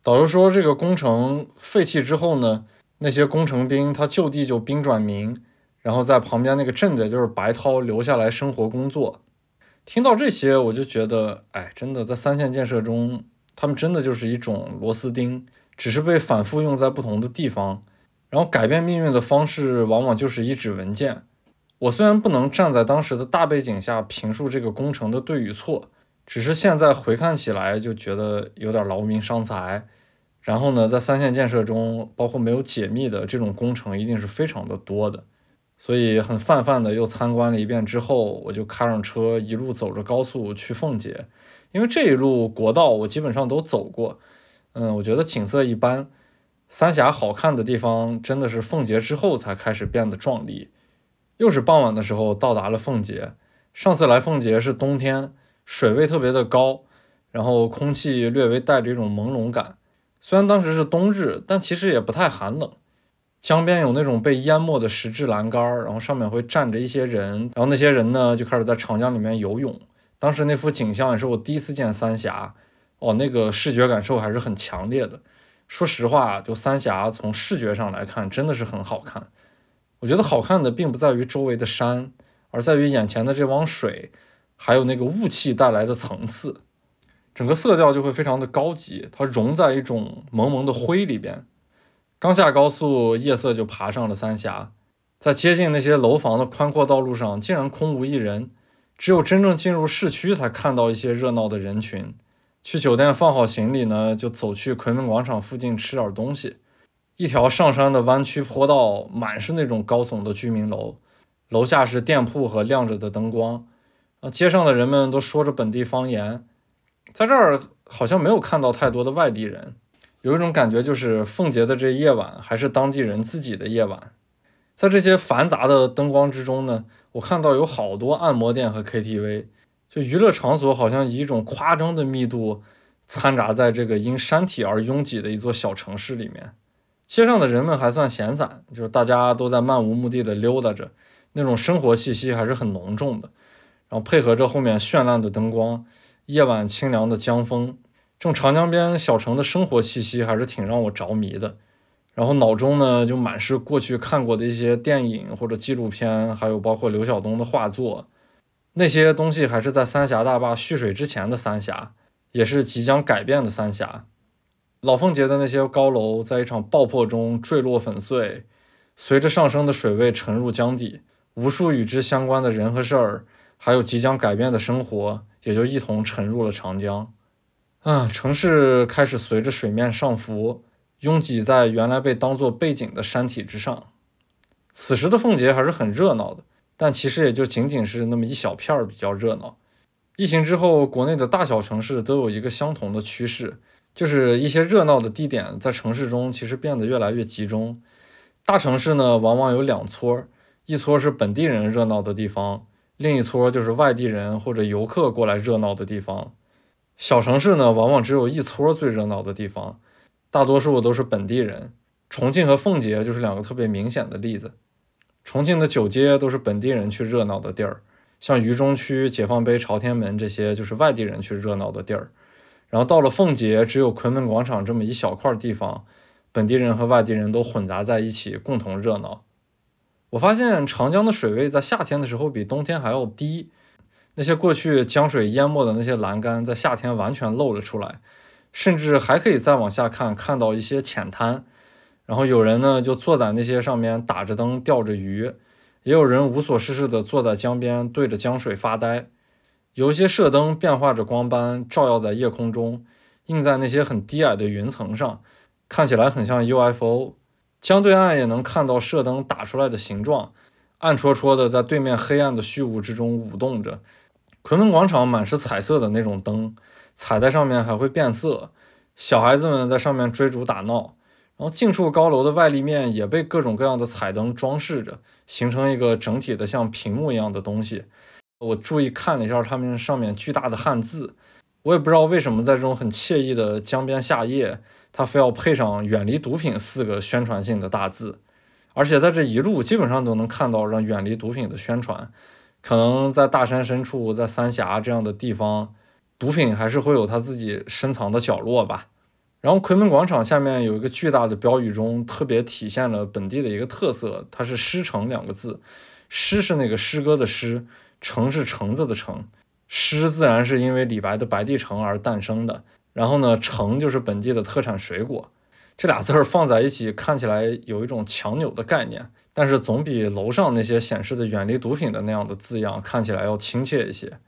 导游说，这个工程废弃之后呢，那些工程兵他就地就兵转民。然后在旁边那个镇子，就是白涛留下来生活工作。听到这些，我就觉得，哎，真的在三线建设中，他们真的就是一种螺丝钉，只是被反复用在不同的地方。然后改变命运的方式，往往就是一纸文件。我虽然不能站在当时的大背景下评述这个工程的对与错，只是现在回看起来，就觉得有点劳民伤财。然后呢，在三线建设中，包括没有解密的这种工程，一定是非常的多的。所以很泛泛的又参观了一遍之后，我就开上车，一路走着高速去奉节。因为这一路国道我基本上都走过，嗯，我觉得景色一般。三峡好看的地方真的是奉节之后才开始变得壮丽。又是傍晚的时候到达了奉节。上次来奉节是冬天，水位特别的高，然后空气略微带着一种朦胧感。虽然当时是冬日，但其实也不太寒冷。江边有那种被淹没的石质栏杆儿，然后上面会站着一些人，然后那些人呢就开始在长江里面游泳。当时那幅景象也是我第一次见三峡，哦，那个视觉感受还是很强烈的。说实话，就三峡从视觉上来看，真的是很好看。我觉得好看的并不在于周围的山，而在于眼前的这汪水，还有那个雾气带来的层次，整个色调就会非常的高级，它融在一种蒙蒙的灰里边。刚下高速，夜色就爬上了三峡，在接近那些楼房的宽阔道路上，竟然空无一人，只有真正进入市区才看到一些热闹的人群。去酒店放好行李呢，就走去奎门广场附近吃点东西。一条上山的弯曲坡道，满是那种高耸的居民楼，楼下是店铺和亮着的灯光。啊，街上的人们都说着本地方言，在这儿好像没有看到太多的外地人，有一种感觉就是奉节的这夜晚还是当地人自己的夜晚。在这些繁杂的灯光之中呢，我看到有好多按摩店和 KTV，就娱乐场所好像以一种夸张的密度掺杂在这个因山体而拥挤的一座小城市里面。街上的人们还算闲散，就是大家都在漫无目的的溜达着，那种生活气息还是很浓重的。然后配合着后面绚烂的灯光，夜晚清凉的江风，这种长江边小城的生活气息还是挺让我着迷的。然后脑中呢就满是过去看过的一些电影或者纪录片，还有包括刘晓东的画作，那些东西还是在三峡大坝蓄水之前的三峡，也是即将改变的三峡。老凤节的那些高楼在一场爆破中坠落粉碎，随着上升的水位沉入江底，无数与之相关的人和事儿，还有即将改变的生活，也就一同沉入了长江。啊，城市开始随着水面上浮，拥挤在原来被当作背景的山体之上。此时的凤节还是很热闹的，但其实也就仅仅是那么一小片儿比较热闹。疫情之后，国内的大小城市都有一个相同的趋势。就是一些热闹的地点在城市中其实变得越来越集中。大城市呢，往往有两撮，一撮是本地人热闹的地方，另一撮就是外地人或者游客过来热闹的地方。小城市呢，往往只有一撮最热闹的地方，大多数都是本地人。重庆和奉节就是两个特别明显的例子。重庆的九街都是本地人去热闹的地儿，像渝中区、解放碑、朝天门这些就是外地人去热闹的地儿。然后到了奉节，只有奎门广场这么一小块地方，本地人和外地人都混杂在一起，共同热闹。我发现长江的水位在夏天的时候比冬天还要低，那些过去江水淹没的那些栏杆，在夏天完全露了出来，甚至还可以再往下看，看到一些浅滩。然后有人呢就坐在那些上面打着灯钓着鱼，也有人无所事事的坐在江边对着江水发呆。有一些射灯变化着光斑，照耀在夜空中，映在那些很低矮的云层上，看起来很像 UFO。江对岸也能看到射灯打出来的形状，暗戳戳的在对面黑暗的虚无之中舞动着。奎门广场满是彩色的那种灯，踩在上面还会变色。小孩子们在上面追逐打闹，然后近处高楼的外立面也被各种各样的彩灯装饰着，形成一个整体的像屏幕一样的东西。我注意看了一下他们上面巨大的汉字，我也不知道为什么在这种很惬意的江边夏夜，他非要配上“远离毒品”四个宣传性的大字，而且在这一路基本上都能看到让远离毒品的宣传。可能在大山深处，在三峡这样的地方，毒品还是会有它自己深藏的角落吧。然后奎门广场下面有一个巨大的标语，中特别体现了本地的一个特色，它是“诗城”两个字，“诗”是那个诗歌的“诗”。城是橙子的城，诗自然是因为李白的白帝城而诞生的。然后呢，橙就是本地的特产水果，这俩字儿放在一起看起来有一种强扭的概念，但是总比楼上那些显示的远离毒品的那样的字样看起来要亲切一些。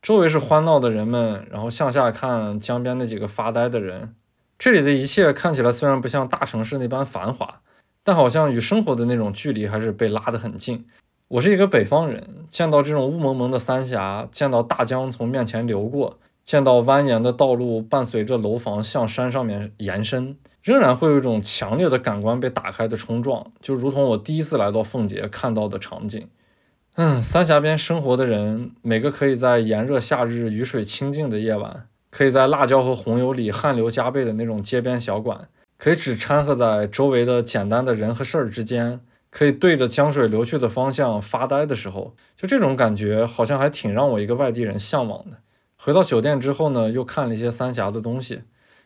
周围是欢闹的人们，然后向下看江边那几个发呆的人。这里的一切看起来虽然不像大城市那般繁华，但好像与生活的那种距离还是被拉得很近。我是一个北方人，见到这种雾蒙蒙的三峡，见到大江从面前流过，见到蜿蜒的道路伴随着楼房向山上面延伸，仍然会有一种强烈的感官被打开的冲撞，就如同我第一次来到奉节看到的场景。嗯，三峡边生活的人，每个可以在炎热夏日雨水清静的夜晚，可以在辣椒和红油里汗流浃背的那种街边小馆，可以只掺和在周围的简单的人和事儿之间。可以对着江水流去的方向发呆的时候，就这种感觉，好像还挺让我一个外地人向往的。回到酒店之后呢，又看了一些三峡的东西。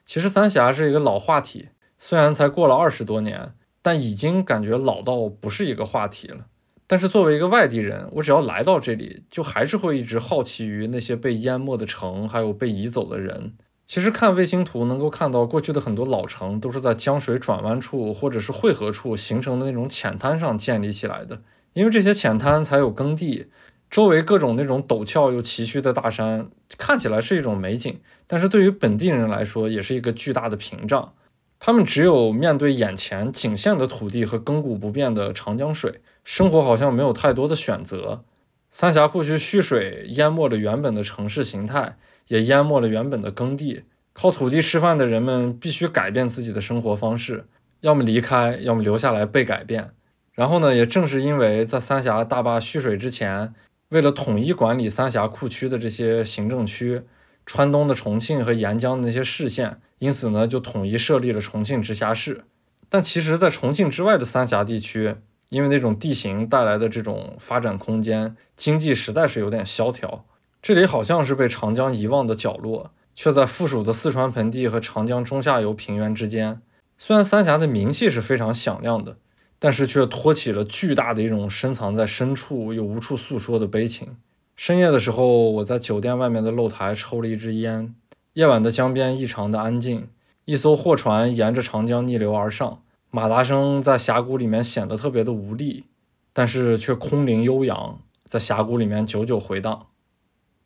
其实三峡是一个老话题，虽然才过了二十多年，但已经感觉老到不是一个话题了。但是作为一个外地人，我只要来到这里，就还是会一直好奇于那些被淹没的城，还有被移走的人。其实看卫星图能够看到，过去的很多老城都是在江水转弯处或者是汇合处形成的那种浅滩上建立起来的，因为这些浅滩才有耕地。周围各种那种陡峭又崎岖的大山，看起来是一种美景，但是对于本地人来说，也是一个巨大的屏障。他们只有面对眼前仅限的土地和亘古不变的长江水，生活好像没有太多的选择。三峡库区蓄水淹没了原本的城市形态，也淹没了原本的耕地。靠土地吃饭的人们必须改变自己的生活方式，要么离开，要么留下来被改变。然后呢，也正是因为在三峡大坝蓄水之前。为了统一管理三峡库区的这些行政区，川东的重庆和沿江的那些市县，因此呢，就统一设立了重庆直辖市。但其实，在重庆之外的三峡地区，因为那种地形带来的这种发展空间，经济实在是有点萧条。这里好像是被长江遗忘的角落，却在附属的四川盆地和长江中下游平原之间。虽然三峡的名气是非常响亮的。但是却托起了巨大的一种深藏在深处又无处诉说的悲情。深夜的时候，我在酒店外面的露台抽了一支烟。夜晚的江边异常的安静，一艘货船沿着长江逆流而上，马达声在峡谷里面显得特别的无力，但是却空灵悠扬，在峡谷里面久久回荡。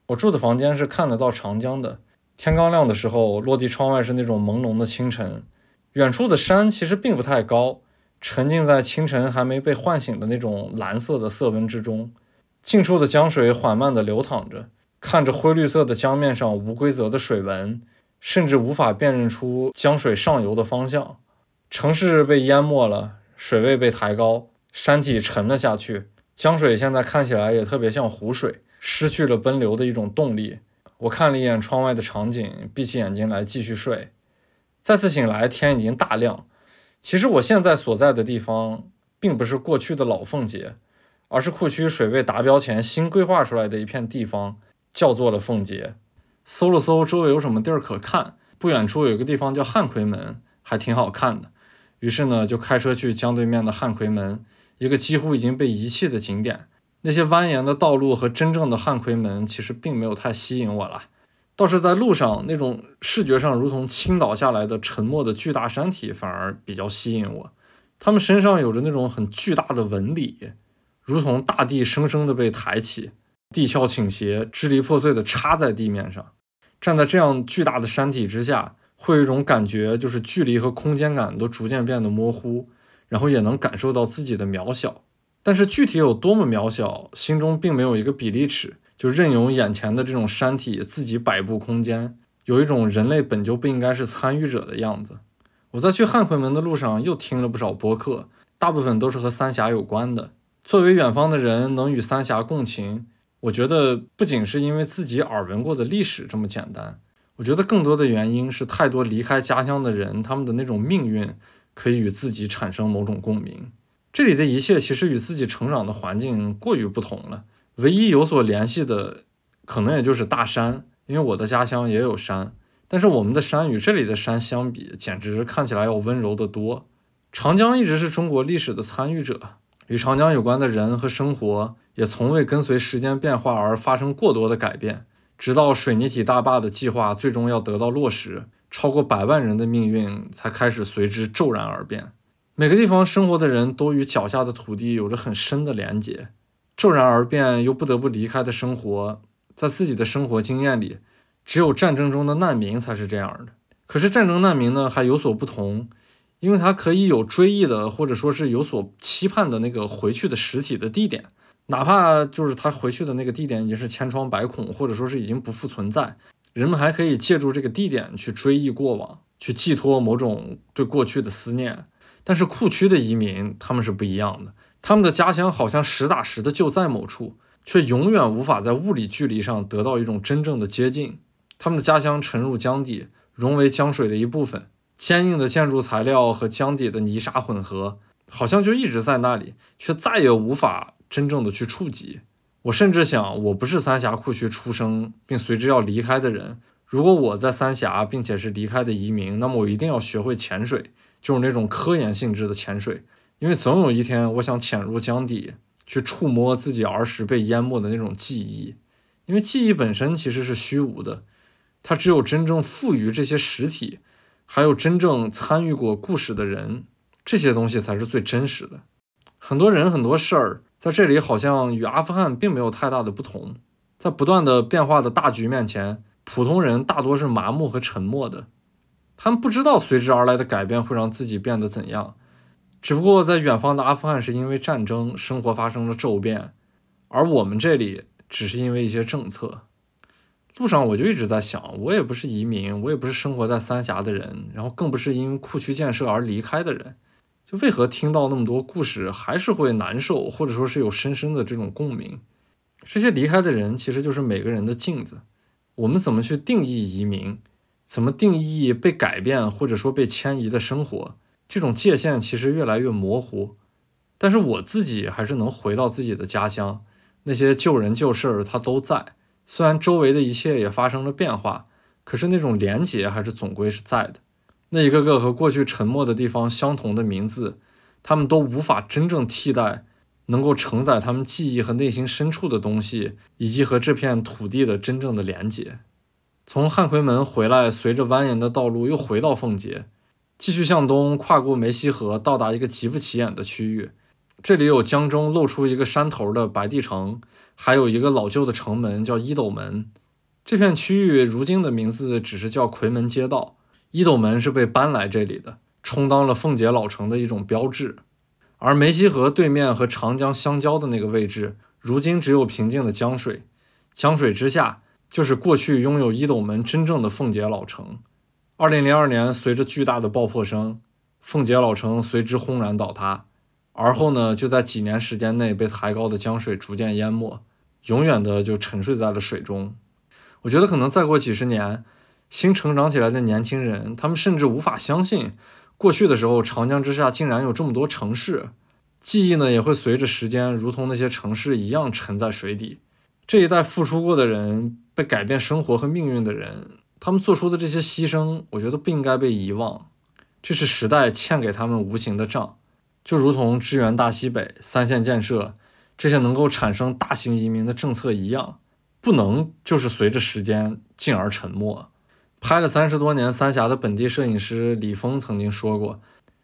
我住的房间是看得到长江的。天刚亮的时候，落地窗外是那种朦胧的清晨，远处的山其实并不太高。沉浸在清晨还没被唤醒的那种蓝色的色温之中，近处的江水缓慢地流淌着，看着灰绿色的江面上无规则的水纹，甚至无法辨认出江水上游的方向。城市被淹没了，水位被抬高，山体沉了下去，江水现在看起来也特别像湖水，失去了奔流的一种动力。我看了一眼窗外的场景，闭起眼睛来继续睡。再次醒来，天已经大亮。其实我现在所在的地方，并不是过去的老凤节，而是库区水位达标前新规划出来的一片地方，叫做了凤节。搜了搜周围有什么地儿可看，不远处有一个地方叫汉奎门，还挺好看的。于是呢，就开车去江对面的汉奎门，一个几乎已经被遗弃的景点。那些蜿蜒的道路和真正的汉奎门，其实并没有太吸引我了。倒是在路上，那种视觉上如同倾倒下来的沉默的巨大山体，反而比较吸引我。他们身上有着那种很巨大的纹理，如同大地生生的被抬起，地壳倾斜，支离破碎的插在地面上。站在这样巨大的山体之下，会有一种感觉，就是距离和空间感都逐渐变得模糊，然后也能感受到自己的渺小。但是具体有多么渺小，心中并没有一个比例尺。就任由眼前的这种山体自己摆布空间，有一种人类本就不应该是参与者的样子。我在去汉奎门的路上又听了不少播客，大部分都是和三峡有关的。作为远方的人，能与三峡共情，我觉得不仅是因为自己耳闻过的历史这么简单，我觉得更多的原因是太多离开家乡的人，他们的那种命运可以与自己产生某种共鸣。这里的一切其实与自己成长的环境过于不同了。唯一有所联系的，可能也就是大山，因为我的家乡也有山，但是我们的山与这里的山相比，简直看起来要温柔得多。长江一直是中国历史的参与者，与长江有关的人和生活，也从未跟随时间变化而发生过多的改变。直到水泥体大坝的计划最终要得到落实，超过百万人的命运才开始随之骤然而变。每个地方生活的人都与脚下的土地有着很深的连结。骤然而变又不得不离开的生活，在自己的生活经验里，只有战争中的难民才是这样的。可是战争难民呢，还有所不同，因为他可以有追忆的，或者说是有所期盼的那个回去的实体的地点，哪怕就是他回去的那个地点已经是千疮百孔，或者说是已经不复存在，人们还可以借助这个地点去追忆过往，去寄托某种对过去的思念。但是库区的移民，他们是不一样的。他们的家乡好像实打实的就在某处，却永远无法在物理距离上得到一种真正的接近。他们的家乡沉入江底，融为江水的一部分，坚硬的建筑材料和江底的泥沙混合，好像就一直在那里，却再也无法真正的去触及。我甚至想，我不是三峡库区出生并随之要离开的人。如果我在三峡，并且是离开的移民，那么我一定要学会潜水，就是那种科研性质的潜水，因为总有一天，我想潜入江底，去触摸自己儿时被淹没的那种记忆。因为记忆本身其实是虚无的，它只有真正赋予这些实体，还有真正参与过故事的人，这些东西才是最真实的。很多人很多事儿。在这里，好像与阿富汗并没有太大的不同。在不断的变化的大局面前，普通人大多是麻木和沉默的。他们不知道随之而来的改变会让自己变得怎样。只不过，在远方的阿富汗是因为战争，生活发生了骤变，而我们这里只是因为一些政策。路上我就一直在想，我也不是移民，我也不是生活在三峡的人，然后更不是因为库区建设而离开的人。就为何听到那么多故事还是会难受，或者说是有深深的这种共鸣？这些离开的人其实就是每个人的镜子。我们怎么去定义移民？怎么定义被改变或者说被迁移的生活？这种界限其实越来越模糊。但是我自己还是能回到自己的家乡，那些旧人旧事儿它都在。虽然周围的一切也发生了变化，可是那种连结还是总归是在的。那一个个和过去沉默的地方相同的名字，他们都无法真正替代能够承载他们记忆和内心深处的东西，以及和这片土地的真正的连结。从汉奎门回来，随着蜿蜒的道路又回到奉节，继续向东，跨过梅溪河，到达一个极不起眼的区域。这里有江中露出一个山头的白帝城，还有一个老旧的城门叫伊斗门。这片区域如今的名字只是叫夔门街道。伊斗门是被搬来这里的，充当了奉节老城的一种标志。而梅溪河对面和长江相交的那个位置，如今只有平静的江水，江水之下就是过去拥有伊斗门真正的奉节老城。二零零二年，随着巨大的爆破声，奉节老城随之轰然倒塌。而后呢，就在几年时间内被抬高的江水逐渐淹没，永远的就沉睡在了水中。我觉得可能再过几十年。新成长起来的年轻人，他们甚至无法相信，过去的时候长江之下竟然有这么多城市。记忆呢，也会随着时间，如同那些城市一样沉在水底。这一代付出过的人，被改变生活和命运的人，他们做出的这些牺牲，我觉得不应该被遗忘。这是时代欠给他们无形的账，就如同支援大西北、三线建设这些能够产生大型移民的政策一样，不能就是随着时间进而沉没。拍了三十多年三峡的本地摄影师李峰曾经说过，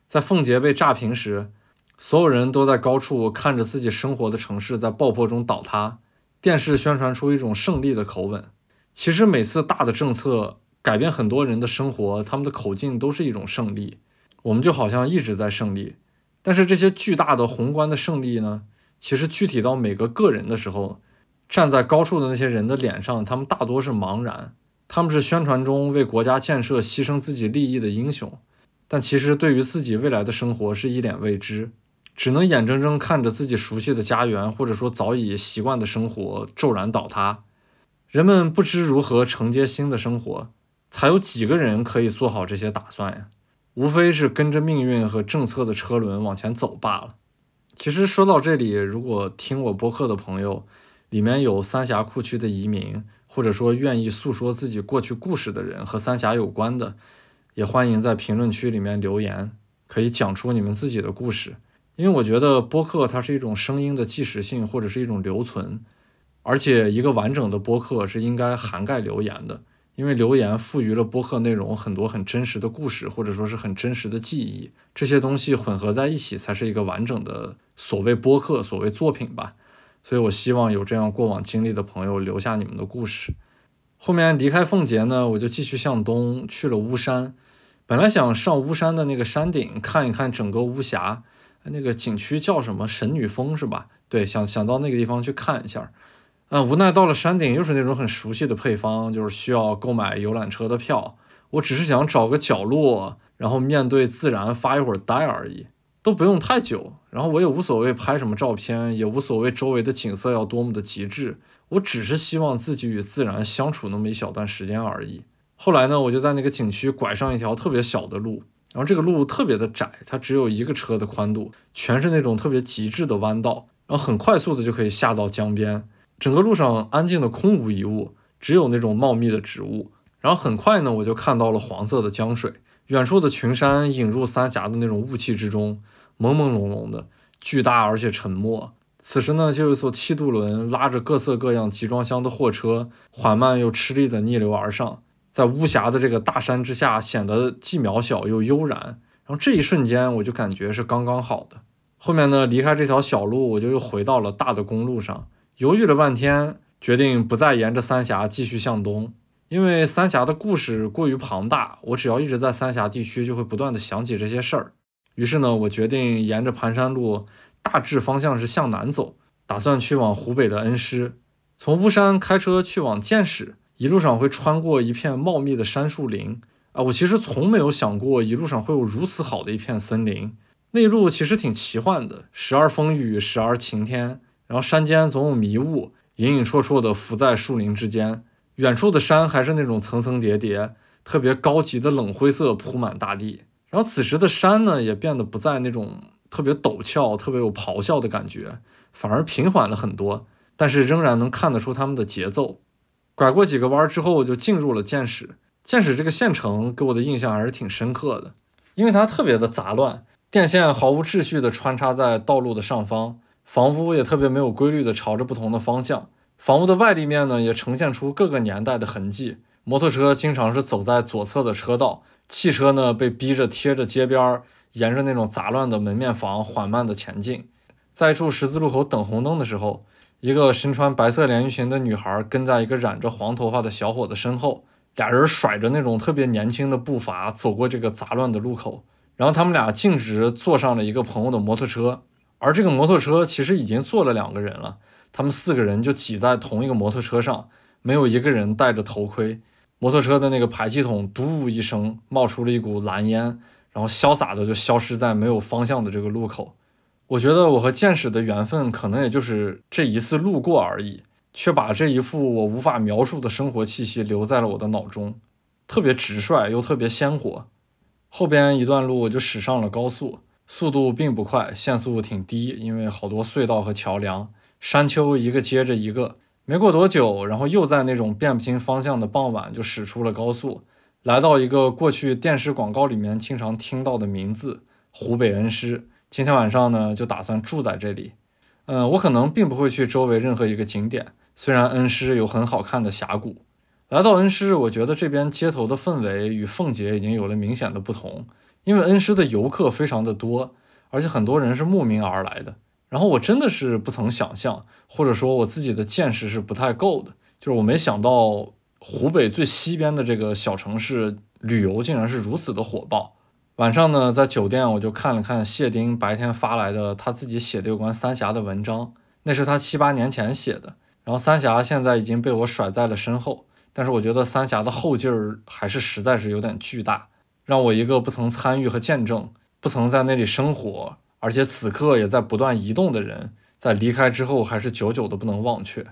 在奉节被炸平时，所有人都在高处看着自己生活的城市在爆破中倒塌，电视宣传出一种胜利的口吻。其实每次大的政策改变很多人的生活，他们的口径都是一种胜利。我们就好像一直在胜利，但是这些巨大的宏观的胜利呢？其实具体到每个个人的时候，站在高处的那些人的脸上，他们大多是茫然。他们是宣传中为国家建设牺牲自己利益的英雄，但其实对于自己未来的生活是一脸未知，只能眼睁睁看着自己熟悉的家园，或者说早已习惯的生活骤然倒塌。人们不知如何承接新的生活，才有几个人可以做好这些打算呀？无非是跟着命运和政策的车轮往前走罢了。其实说到这里，如果听我播客的朋友，里面有三峡库区的移民。或者说愿意诉说自己过去故事的人和三峡有关的，也欢迎在评论区里面留言，可以讲出你们自己的故事。因为我觉得播客它是一种声音的即时性，或者是一种留存，而且一个完整的播客是应该涵盖留言的，因为留言赋予了播客内容很多很真实的故事，或者说是很真实的记忆，这些东西混合在一起才是一个完整的所谓播客，所谓作品吧。所以，我希望有这样过往经历的朋友留下你们的故事。后面离开奉节呢，我就继续向东去了巫山。本来想上巫山的那个山顶看一看整个巫峡，那个景区叫什么神女峰是吧？对，想想到那个地方去看一下。啊，无奈到了山顶又是那种很熟悉的配方，就是需要购买游览车的票。我只是想找个角落，然后面对自然发一会儿呆而已。都不用太久，然后我也无所谓拍什么照片，也无所谓周围的景色要多么的极致，我只是希望自己与自然相处那么一小段时间而已。后来呢，我就在那个景区拐上一条特别小的路，然后这个路特别的窄，它只有一个车的宽度，全是那种特别极致的弯道，然后很快速的就可以下到江边。整个路上安静的空无一物，只有那种茂密的植物。然后很快呢，我就看到了黄色的江水，远处的群山引入三峡的那种雾气之中，朦朦胧胧的，巨大而且沉默。此时呢，就有一艘七渡轮拉着各色各样集装箱的货车，缓慢又吃力地逆流而上，在巫峡的这个大山之下，显得既渺小又悠然。然后这一瞬间，我就感觉是刚刚好的。后面呢，离开这条小路，我就又回到了大的公路上，犹豫了半天，决定不再沿着三峡继续向东。因为三峡的故事过于庞大，我只要一直在三峡地区，就会不断的想起这些事儿。于是呢，我决定沿着盘山路，大致方向是向南走，打算去往湖北的恩施。从巫山开车去往建始，一路上会穿过一片茂密的杉树林。啊，我其实从没有想过一路上会有如此好的一片森林。那一路其实挺奇幻的，时而风雨，时而晴天，然后山间总有迷雾，隐隐绰绰地浮在树林之间。远处的山还是那种层层叠叠、特别高级的冷灰色铺满大地，然后此时的山呢也变得不再那种特别陡峭、特别有咆哮的感觉，反而平缓了很多，但是仍然能看得出他们的节奏。拐过几个弯之后，就进入了建始。建始这个县城给我的印象还是挺深刻的，因为它特别的杂乱，电线毫无秩序地穿插在道路的上方，房屋也特别没有规律的朝着不同的方向。房屋的外立面呢，也呈现出各个年代的痕迹。摩托车经常是走在左侧的车道，汽车呢被逼着贴着街边，沿着那种杂乱的门面房缓慢的前进。在一处十字路口等红灯的时候，一个身穿白色连衣裙的女孩跟在一个染着黄头发的小伙子身后，俩人甩着那种特别年轻的步伐走过这个杂乱的路口。然后他们俩径直坐上了一个朋友的摩托车，而这个摩托车其实已经坐了两个人了。他们四个人就挤在同一个摩托车上，没有一个人戴着头盔。摩托车的那个排气筒“嘟”一声冒出了一股蓝烟，然后潇洒的就消失在没有方向的这个路口。我觉得我和见识的缘分可能也就是这一次路过而已，却把这一副我无法描述的生活气息留在了我的脑中，特别直率又特别鲜活。后边一段路我就驶上了高速，速度并不快，限速挺低，因为好多隧道和桥梁。山丘一个接着一个，没过多久，然后又在那种辨不清方向的傍晚就驶出了高速，来到一个过去电视广告里面经常听到的名字——湖北恩施。今天晚上呢，就打算住在这里。嗯，我可能并不会去周围任何一个景点，虽然恩施有很好看的峡谷。来到恩施，我觉得这边街头的氛围与奉节已经有了明显的不同，因为恩施的游客非常的多，而且很多人是慕名而来的。然后我真的是不曾想象，或者说我自己的见识是不太够的，就是我没想到湖北最西边的这个小城市旅游竟然是如此的火爆。晚上呢，在酒店我就看了看谢丁白天发来的他自己写的有关三峡的文章，那是他七八年前写的。然后三峡现在已经被我甩在了身后，但是我觉得三峡的后劲儿还是实在是有点巨大，让我一个不曾参与和见证，不曾在那里生活。而且此刻也在不断移动的人，在离开之后还是久久的不能忘却。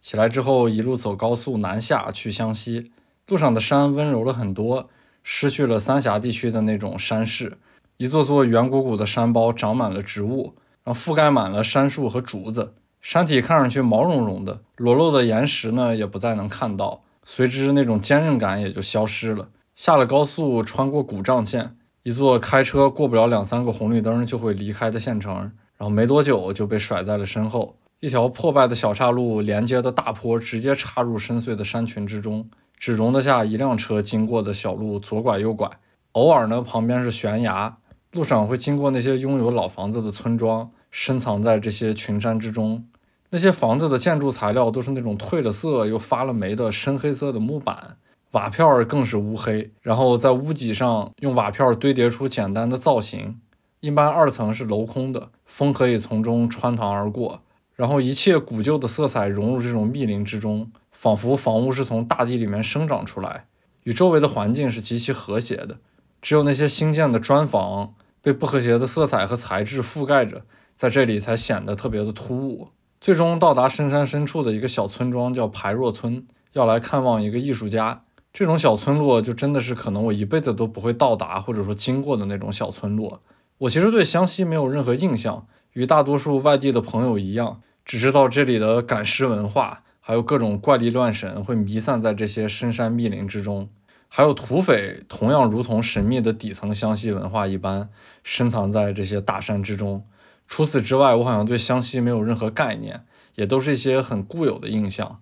起来之后，一路走高速南下去湘西，路上的山温柔了很多，失去了三峡地区的那种山势。一座座圆鼓鼓的山包长满了植物，然后覆盖满了杉树和竹子，山体看上去毛茸茸的，裸露的岩石呢也不再能看到，随之那种坚韧感也就消失了。下了高速，穿过古丈县。一座开车过不了两三个红绿灯就会离开的县城，然后没多久就被甩在了身后。一条破败的小岔路连接的大坡直接插入深邃的山群之中，只容得下一辆车经过的小路左拐右拐。偶尔呢，旁边是悬崖，路上会经过那些拥有老房子的村庄，深藏在这些群山之中。那些房子的建筑材料都是那种褪了色又发了霉的深黑色的木板。瓦片儿更是乌黑，然后在屋脊上用瓦片堆叠出简单的造型。一般二层是镂空的，风可以从中穿堂而过。然后一切古旧的色彩融入这种密林之中，仿佛房屋是从大地里面生长出来，与周围的环境是极其和谐的。只有那些新建的砖房被不和谐的色彩和材质覆盖着，在这里才显得特别的突兀。最终到达深山深处的一个小村庄，叫排若村，要来看望一个艺术家。这种小村落就真的是可能我一辈子都不会到达或者说经过的那种小村落。我其实对湘西没有任何印象，与大多数外地的朋友一样，只知道这里的赶尸文化，还有各种怪力乱神会弥散在这些深山密林之中，还有土匪同样如同神秘的底层湘西文化一般，深藏在这些大山之中。除此之外，我好像对湘西没有任何概念，也都是一些很固有的印象。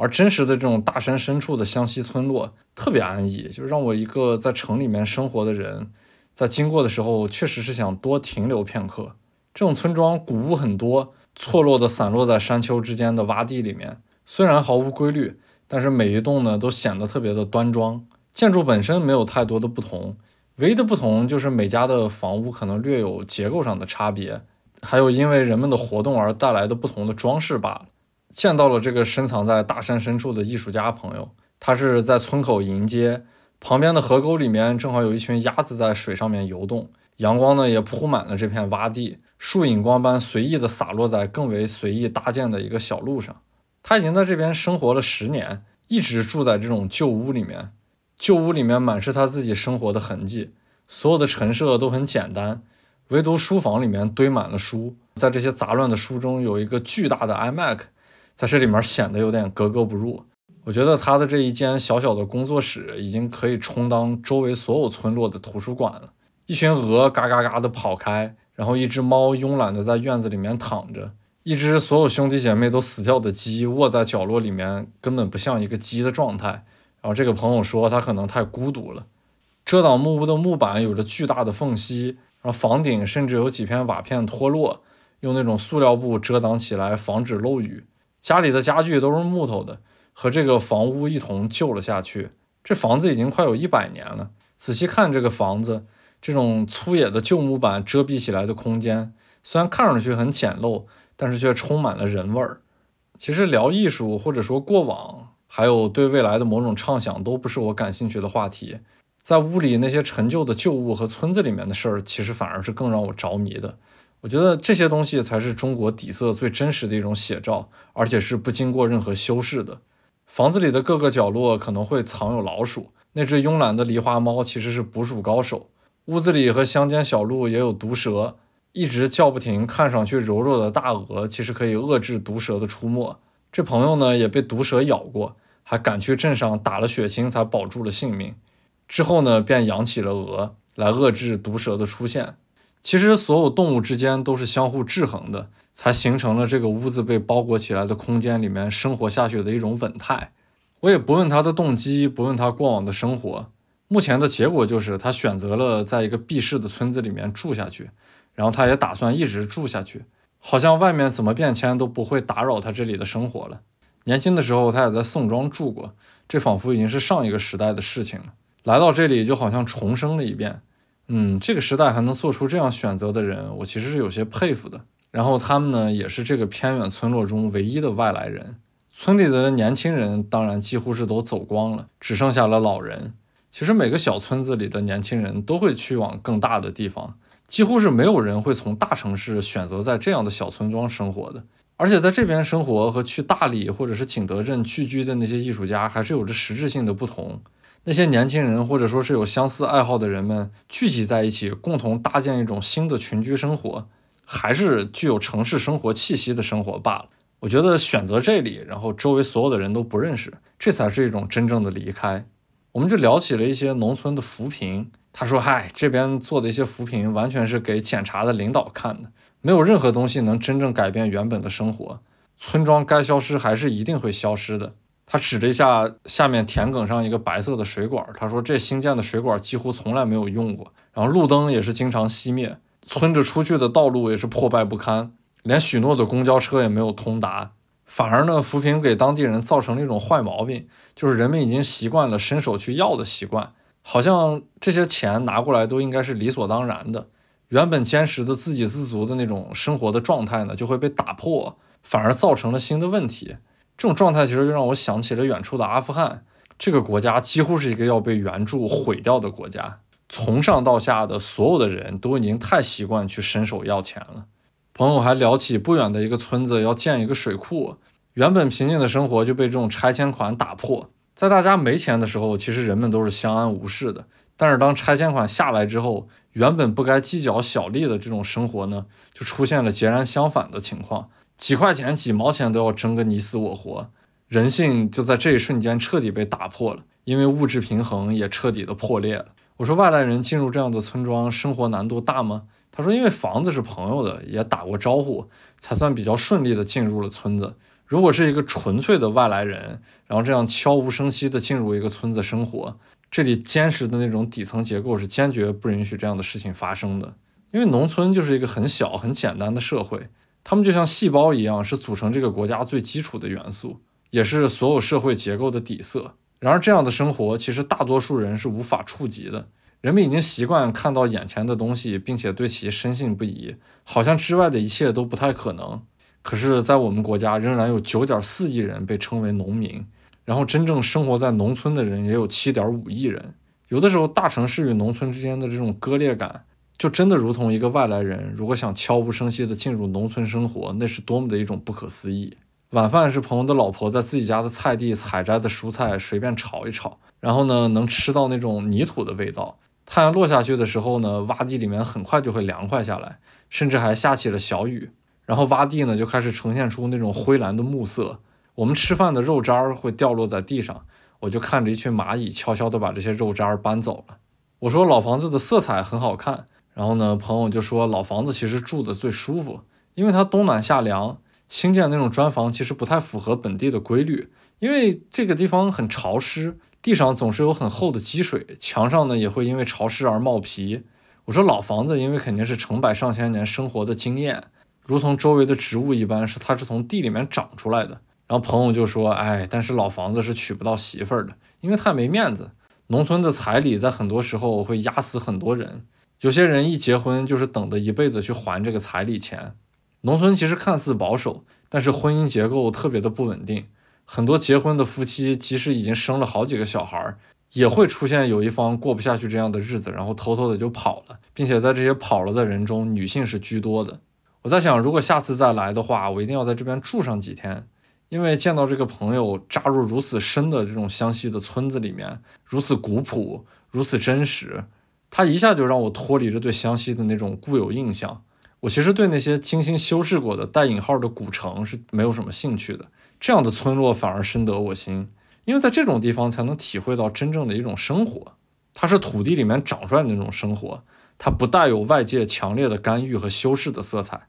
而真实的这种大山深处的湘西村落特别安逸，就让我一个在城里面生活的人，在经过的时候确实是想多停留片刻。这种村庄古物很多，错落的散落在山丘之间的洼地里面，虽然毫无规律，但是每一栋呢都显得特别的端庄。建筑本身没有太多的不同，唯一的不同就是每家的房屋可能略有结构上的差别，还有因为人们的活动而带来的不同的装饰罢了。见到了这个深藏在大山深处的艺术家朋友，他是在村口迎接，旁边的河沟里面正好有一群鸭子在水上面游动，阳光呢也铺满了这片洼地，树影光般随意的洒落在更为随意搭建的一个小路上。他已经在这边生活了十年，一直住在这种旧屋里面，旧屋里面满是他自己生活的痕迹，所有的陈设都很简单，唯独书房里面堆满了书，在这些杂乱的书中有一个巨大的 iMac。在这里面显得有点格格不入。我觉得他的这一间小小的工作室已经可以充当周围所有村落的图书馆了。一群鹅嘎嘎嘎的跑开，然后一只猫慵懒的在院子里面躺着，一只所有兄弟姐妹都死掉的鸡卧在角落里面，根本不像一个鸡的状态。然后这个朋友说他可能太孤独了。遮挡木屋的木板有着巨大的缝隙，然后房顶甚至有几片瓦片脱落，用那种塑料布遮挡起来，防止漏雨。家里的家具都是木头的，和这个房屋一同旧了下去。这房子已经快有一百年了。仔细看这个房子，这种粗野的旧木板遮蔽起来的空间，虽然看上去很简陋，但是却充满了人味儿。其实聊艺术，或者说过往，还有对未来的某种畅想，都不是我感兴趣的话题。在屋里那些陈旧的旧物和村子里面的事儿，其实反而是更让我着迷的。我觉得这些东西才是中国底色最真实的一种写照，而且是不经过任何修饰的。房子里的各个角落可能会藏有老鼠，那只慵懒的狸花猫其实是捕鼠高手。屋子里和乡间小路也有毒蛇，一直叫不停，看上去柔弱的大鹅其实可以遏制毒蛇的出没。这朋友呢也被毒蛇咬过，还赶去镇上打了血清才保住了性命。之后呢便养起了鹅来遏制毒蛇的出现。其实所有动物之间都是相互制衡的，才形成了这个屋子被包裹起来的空间里面生活下去的一种稳态。我也不问他的动机，不问他过往的生活，目前的结果就是他选择了在一个避世的村子里面住下去，然后他也打算一直住下去，好像外面怎么变迁都不会打扰他这里的生活了。年轻的时候他也在宋庄住过，这仿佛已经是上一个时代的事情了。来到这里就好像重生了一遍。嗯，这个时代还能做出这样选择的人，我其实是有些佩服的。然后他们呢，也是这个偏远村落中唯一的外来人。村里的年轻人当然几乎是都走光了，只剩下了老人。其实每个小村子里的年轻人都会去往更大的地方，几乎是没有人会从大城市选择在这样的小村庄生活的。而且在这边生活和去大理或者是景德镇聚居的那些艺术家，还是有着实质性的不同。那些年轻人，或者说是有相似爱好的人们聚集在一起，共同搭建一种新的群居生活，还是具有城市生活气息的生活罢了。我觉得选择这里，然后周围所有的人都不认识，这才是一种真正的离开。我们就聊起了一些农村的扶贫。他说：“嗨，这边做的一些扶贫，完全是给检查的领导看的，没有任何东西能真正改变原本的生活。村庄该消失，还是一定会消失的。”他指了一下下面田埂上一个白色的水管，他说：“这新建的水管几乎从来没有用过，然后路灯也是经常熄灭，村子出去的道路也是破败不堪，连许诺的公交车也没有通达。反而呢，扶贫给当地人造成了一种坏毛病，就是人们已经习惯了伸手去要的习惯，好像这些钱拿过来都应该是理所当然的。原本坚实的自给自足的那种生活的状态呢，就会被打破，反而造成了新的问题。”这种状态其实就让我想起了远处的阿富汗，这个国家几乎是一个要被援助毁掉的国家。从上到下的所有的人都已经太习惯去伸手要钱了。朋友还聊起不远的一个村子要建一个水库，原本平静的生活就被这种拆迁款打破。在大家没钱的时候，其实人们都是相安无事的。但是当拆迁款下来之后，原本不该计较小利的这种生活呢，就出现了截然相反的情况。几块钱、几毛钱都要争个你死我活，人性就在这一瞬间彻底被打破了，因为物质平衡也彻底的破裂了。我说外来人进入这样的村庄，生活难度大吗？他说因为房子是朋友的，也打过招呼，才算比较顺利的进入了村子。如果是一个纯粹的外来人，然后这样悄无声息的进入一个村子生活，这里坚实的那种底层结构是坚决不允许这样的事情发生的。因为农村就是一个很小很简单的社会，他们就像细胞一样，是组成这个国家最基础的元素，也是所有社会结构的底色。然而，这样的生活其实大多数人是无法触及的。人们已经习惯看到眼前的东西，并且对其深信不疑，好像之外的一切都不太可能。可是，在我们国家，仍然有九点四亿人被称为农民，然后真正生活在农村的人也有七点五亿人。有的时候，大城市与农村之间的这种割裂感，就真的如同一个外来人如果想悄无声息地进入农村生活，那是多么的一种不可思议。晚饭是朋友的老婆在自己家的菜地采摘的蔬菜，随便炒一炒，然后呢，能吃到那种泥土的味道。太阳落下去的时候呢，洼地里面很快就会凉快下来，甚至还下起了小雨。然后洼地呢就开始呈现出那种灰蓝的暮色，我们吃饭的肉渣儿会掉落在地上，我就看着一群蚂蚁悄悄地把这些肉渣儿搬走了。我说老房子的色彩很好看，然后呢朋友就说老房子其实住的最舒服，因为它冬暖夏凉。新建那种砖房其实不太符合本地的规律，因为这个地方很潮湿，地上总是有很厚的积水，墙上呢也会因为潮湿而冒皮。我说老房子因为肯定是成百上千年生活的经验。如同周围的植物一般，是它是从地里面长出来的。然后朋友就说：“哎，但是老房子是娶不到媳妇儿的，因为太没面子。农村的彩礼在很多时候会压死很多人，有些人一结婚就是等着一辈子去还这个彩礼钱。农村其实看似保守，但是婚姻结构特别的不稳定。很多结婚的夫妻，即使已经生了好几个小孩，也会出现有一方过不下去这样的日子，然后偷偷的就跑了，并且在这些跑了的人中，女性是居多的。”我在想，如果下次再来的话，我一定要在这边住上几天，因为见到这个朋友扎入如此深的这种湘西的村子里面，如此古朴，如此真实，他一下就让我脱离了对湘西的那种固有印象。我其实对那些精心修饰过的带引号的古城是没有什么兴趣的，这样的村落反而深得我心，因为在这种地方才能体会到真正的一种生活，它是土地里面长出来的那种生活。它不带有外界强烈的干预和修饰的色彩。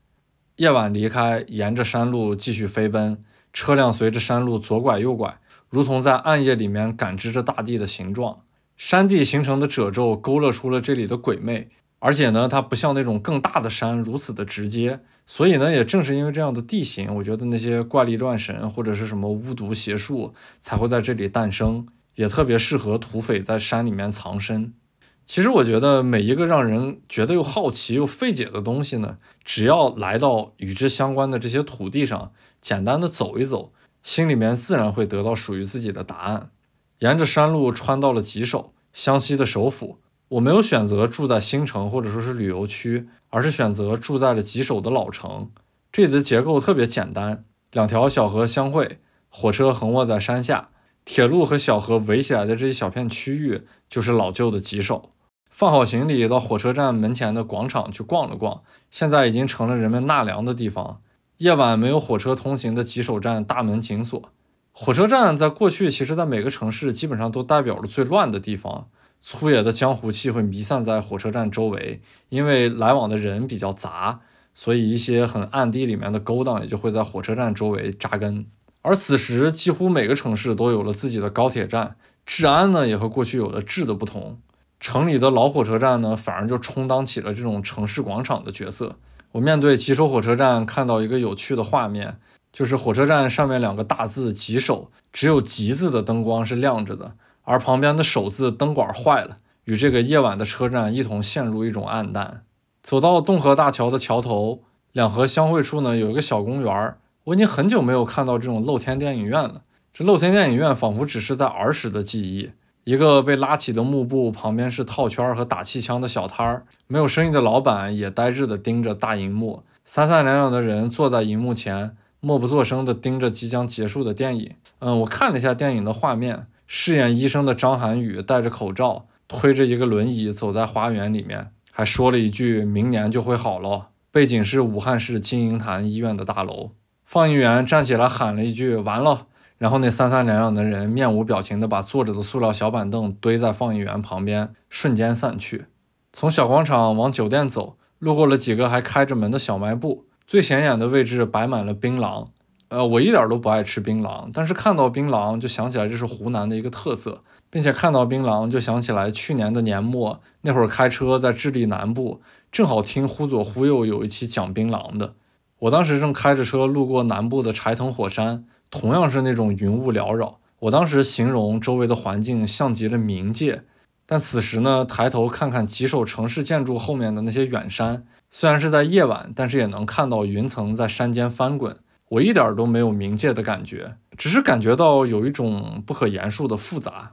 夜晚离开，沿着山路继续飞奔，车辆随着山路左拐右拐，如同在暗夜里面感知着大地的形状。山地形成的褶皱勾勒出了这里的鬼魅，而且呢，它不像那种更大的山如此的直接。所以呢，也正是因为这样的地形，我觉得那些怪力乱神或者是什么巫毒邪术才会在这里诞生，也特别适合土匪在山里面藏身。其实我觉得每一个让人觉得又好奇又费解的东西呢，只要来到与之相关的这些土地上，简单的走一走，心里面自然会得到属于自己的答案。沿着山路穿到了吉首，湘西的首府。我没有选择住在新城或者说是旅游区，而是选择住在了吉首的老城。这里的结构特别简单，两条小河相会，火车横卧在山下，铁路和小河围起来的这一小片区域就是老旧的吉首。放好行李，到火车站门前的广场去逛了逛，现在已经成了人们纳凉的地方。夜晚没有火车通行的吉首站大门紧锁。火车站在过去，其实在每个城市基本上都代表着最乱的地方，粗野的江湖气会弥散在火车站周围，因为来往的人比较杂，所以一些很暗地里面的勾当也就会在火车站周围扎根。而此时，几乎每个城市都有了自己的高铁站，治安呢也和过去有了质的不同。城里的老火车站呢，反而就充当起了这种城市广场的角色。我面对吉首火车站，看到一个有趣的画面，就是火车站上面两个大字“吉首”，只有“吉”字的灯光是亮着的，而旁边的“首”字灯管坏了，与这个夜晚的车站一同陷入一种暗淡。走到洞河大桥的桥头，两河相会处呢，有一个小公园儿。我已经很久没有看到这种露天电影院了，这露天电影院仿佛只是在儿时的记忆。一个被拉起的幕布，旁边是套圈和打气枪的小摊儿，没有生意的老板也呆滞地盯着大荧幕。三三两两的人坐在荧幕前，默不作声地盯着即将结束的电影。嗯，我看了一下电影的画面，饰演医生的张涵予戴着口罩，推着一个轮椅走在花园里面，还说了一句“明年就会好了”。背景是武汉市金银潭医院的大楼。放映员站起来喊了一句“完了”，然后那三三两两的人面无表情地把坐着的塑料小板凳堆在放映员旁边，瞬间散去。从小广场往酒店走，路过了几个还开着门的小卖部，最显眼的位置摆满了槟榔。呃，我一点都不爱吃槟榔，但是看到槟榔就想起来这是湖南的一个特色，并且看到槟榔就想起来去年的年末那会儿开车在智利南部，正好听忽左忽右有一期讲槟榔的。我当时正开着车路过南部的柴藤火山，同样是那种云雾缭绕。我当时形容周围的环境像极了冥界，但此时呢，抬头看看几首城市建筑后面的那些远山，虽然是在夜晚，但是也能看到云层在山间翻滚。我一点都没有冥界的感觉，只是感觉到有一种不可言述的复杂。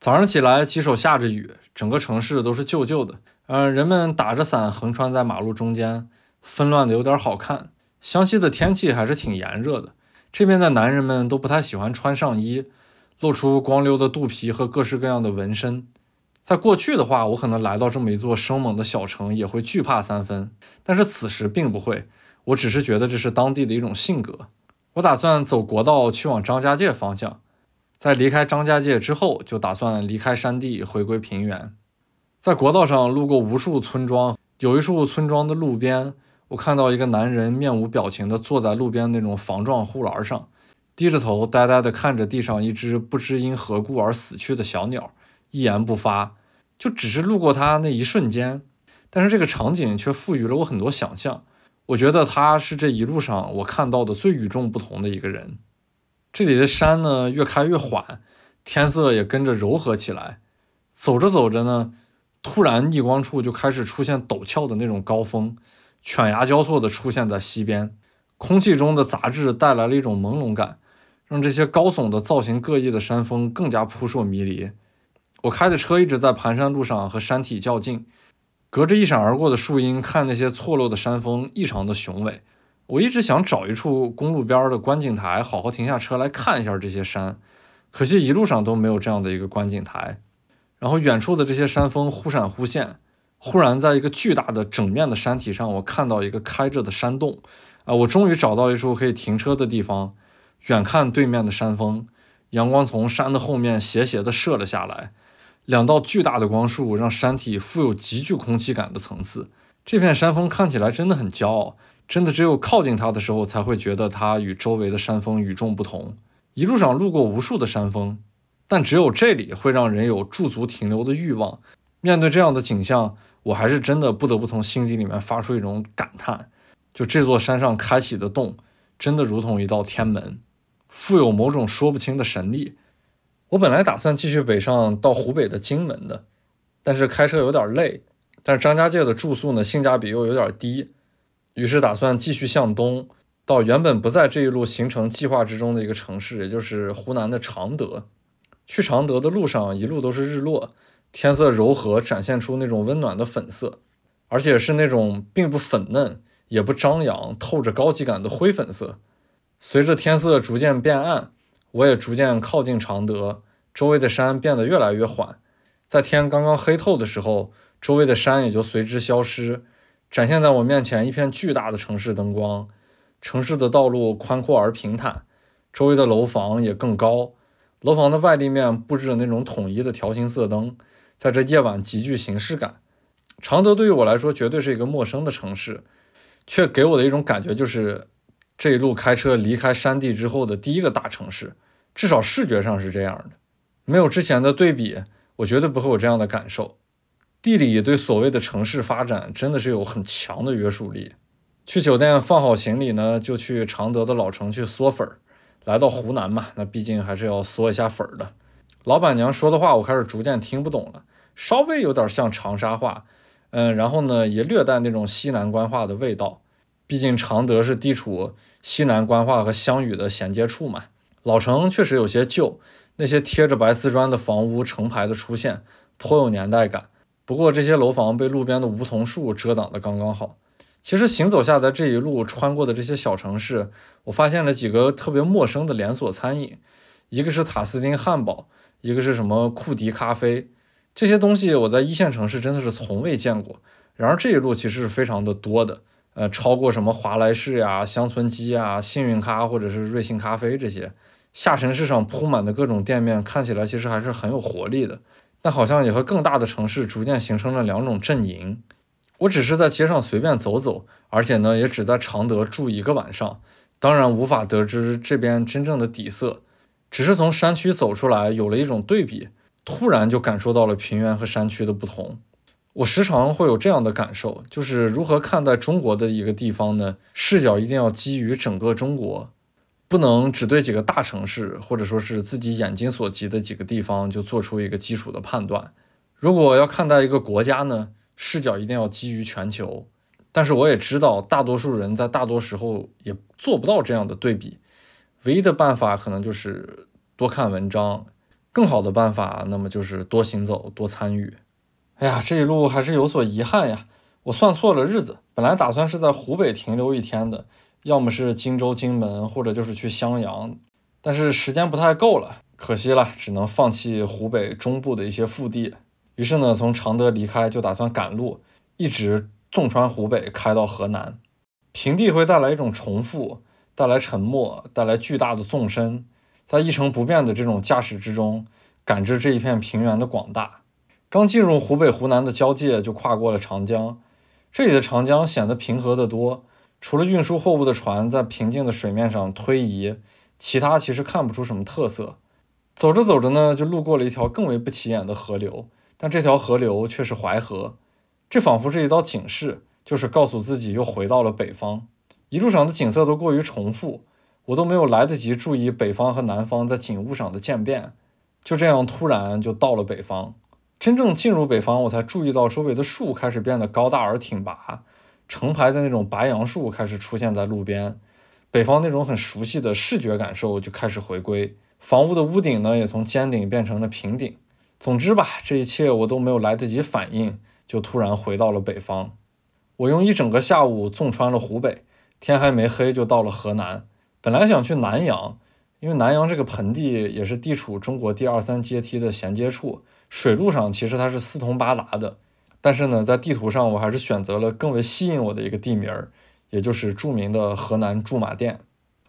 早上起来，骑手下着雨，整个城市都是旧旧的。嗯，人们打着伞横穿在马路中间，纷乱的有点好看。湘西的天气还是挺炎热的，这边的男人们都不太喜欢穿上衣，露出光溜的肚皮和各式各样的纹身。在过去的话，我可能来到这么一座生猛的小城也会惧怕三分，但是此时并不会。我只是觉得这是当地的一种性格。我打算走国道去往张家界方向，在离开张家界之后，就打算离开山地，回归平原。在国道上路过无数村庄，有一处村庄的路边，我看到一个男人面无表情地坐在路边那种防撞护栏上，低着头，呆呆地看着地上一只不知因何故而死去的小鸟，一言不发。就只是路过他那一瞬间，但是这个场景却赋予了我很多想象。我觉得他是这一路上我看到的最与众不同的一个人。这里的山呢越开越缓，天色也跟着柔和起来。走着走着呢，突然逆光处就开始出现陡峭的那种高峰，犬牙交错的出现在西边。空气中的杂质带来了一种朦胧感，让这些高耸的造型各异的山峰更加扑朔迷离。我开的车一直在盘山路上和山体较劲。隔着一闪而过的树荫，看那些错落的山峰，异常的雄伟。我一直想找一处公路边的观景台，好好停下车来看一下这些山，可惜一路上都没有这样的一个观景台。然后远处的这些山峰忽闪忽现，忽然在一个巨大的整面的山体上，我看到一个开着的山洞。啊，我终于找到一处可以停车的地方。远看对面的山峰，阳光从山的后面斜斜地射了下来。两道巨大的光束让山体富有极具空气感的层次。这片山峰看起来真的很骄傲，真的只有靠近它的时候才会觉得它与周围的山峰与众不同。一路上路过无数的山峰，但只有这里会让人有驻足停留的欲望。面对这样的景象，我还是真的不得不从心底里面发出一种感叹：就这座山上开启的洞，真的如同一道天门，富有某种说不清的神力。我本来打算继续北上到湖北的荆门的，但是开车有点累，但是张家界的住宿呢性价比又有点低，于是打算继续向东到原本不在这一路行程计划之中的一个城市，也就是湖南的常德。去常德的路上一路都是日落，天色柔和，展现出那种温暖的粉色，而且是那种并不粉嫩也不张扬，透着高级感的灰粉色。随着天色逐渐变暗。我也逐渐靠近常德，周围的山变得越来越缓。在天刚刚黑透的时候，周围的山也就随之消失，展现在我面前一片巨大的城市灯光。城市的道路宽阔而平坦，周围的楼房也更高。楼房的外立面布置着那种统一的条形色灯，在这夜晚极具形式感。常德对于我来说绝对是一个陌生的城市，却给我的一种感觉就是。这一路开车离开山地之后的第一个大城市，至少视觉上是这样的。没有之前的对比，我绝对不会有这样的感受。地理对所谓的城市发展真的是有很强的约束力。去酒店放好行李呢，就去常德的老城去嗦粉儿。来到湖南嘛，那毕竟还是要嗦一下粉儿的。老板娘说的话，我开始逐渐听不懂了，稍微有点像长沙话，嗯，然后呢，也略带那种西南官话的味道。毕竟常德是地处西南官话和湘语的衔接处嘛。老城确实有些旧，那些贴着白瓷砖的房屋成排的出现，颇有年代感。不过这些楼房被路边的梧桐树遮挡的刚刚好。其实行走下来这一路穿过的这些小城市，我发现了几个特别陌生的连锁餐饮，一个是塔斯汀汉堡，一个是什么库迪咖啡。这些东西我在一线城市真的是从未见过。然而这一路其实是非常的多的。呃，超过什么华莱士呀、乡村基呀、幸运咖或者是瑞幸咖啡这些下沉市场铺满的各种店面，看起来其实还是很有活力的。但好像也和更大的城市逐渐形成了两种阵营。我只是在街上随便走走，而且呢，也只在常德住一个晚上，当然无法得知这边真正的底色。只是从山区走出来，有了一种对比，突然就感受到了平原和山区的不同。我时常会有这样的感受，就是如何看待中国的一个地方呢？视角一定要基于整个中国，不能只对几个大城市，或者说是自己眼睛所及的几个地方就做出一个基础的判断。如果要看待一个国家呢？视角一定要基于全球，但是我也知道，大多数人在大多时候也做不到这样的对比。唯一的办法可能就是多看文章，更好的办法，那么就是多行走、多参与。哎呀，这一路还是有所遗憾呀！我算错了日子，本来打算是在湖北停留一天的，要么是荆州、荆门，或者就是去襄阳，但是时间不太够了，可惜了，只能放弃湖北中部的一些腹地。于是呢，从常德离开，就打算赶路，一直纵穿湖北，开到河南。平地会带来一种重复，带来沉默，带来巨大的纵深，在一成不变的这种驾驶之中，感知这一片平原的广大。刚进入湖北湖南的交界，就跨过了长江。这里的长江显得平和得多，除了运输货物的船在平静的水面上推移，其他其实看不出什么特色。走着走着呢，就路过了一条更为不起眼的河流。但这条河流却是淮河，这仿佛是一道警示，就是告诉自己又回到了北方。一路上的景色都过于重复，我都没有来得及注意北方和南方在景物上的渐变，就这样突然就到了北方。真正进入北方，我才注意到周围的树开始变得高大而挺拔，成排的那种白杨树开始出现在路边，北方那种很熟悉的视觉感受就开始回归。房屋的屋顶呢，也从尖顶变成了平顶。总之吧，这一切我都没有来得及反应，就突然回到了北方。我用一整个下午纵穿了湖北，天还没黑就到了河南。本来想去南阳，因为南阳这个盆地也是地处中国第二三阶梯的衔接处，水路上其实它是四通八达的。但是呢，在地图上我还是选择了更为吸引我的一个地名儿，也就是著名的河南驻马店。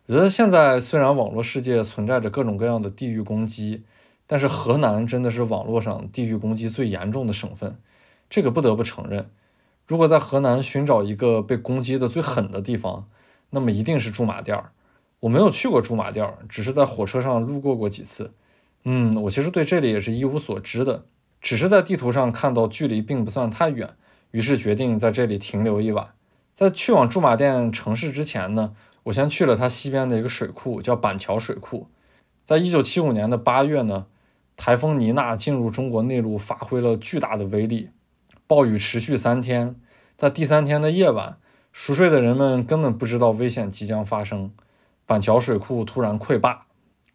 我觉得现在虽然网络世界存在着各种各样的地域攻击。但是河南真的是网络上地域攻击最严重的省份，这个不得不承认。如果在河南寻找一个被攻击的最狠的地方，那么一定是驻马店儿。我没有去过驻马店儿，只是在火车上路过过几次。嗯，我其实对这里也是一无所知的，只是在地图上看到距离并不算太远，于是决定在这里停留一晚。在去往驻马店城市之前呢，我先去了它西边的一个水库，叫板桥水库。在一九七五年的八月呢。台风尼娜进入中国内陆，发挥了巨大的威力。暴雨持续三天，在第三天的夜晚，熟睡的人们根本不知道危险即将发生。板桥水库突然溃坝，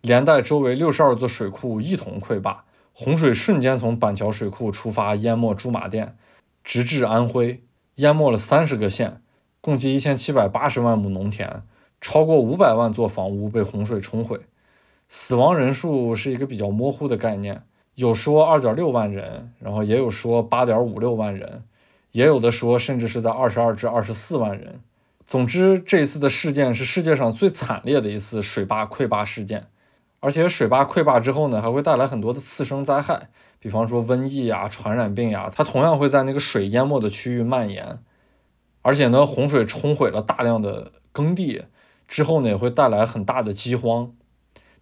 连带周围六十二座水库一同溃坝，洪水瞬间从板桥水库出发，淹没驻马店，直至安徽，淹没了三十个县，共计一千七百八十万亩农田，超过五百万座房屋被洪水冲毁。死亡人数是一个比较模糊的概念，有说二点六万人，然后也有说八点五六万人，也有的说甚至是在二十二至二十四万人。总之，这一次的事件是世界上最惨烈的一次水坝溃坝事件，而且水坝溃坝之后呢，还会带来很多的次生灾害，比方说瘟疫呀、传染病呀，它同样会在那个水淹没的区域蔓延。而且呢，洪水冲毁了大量的耕地之后呢，也会带来很大的饥荒。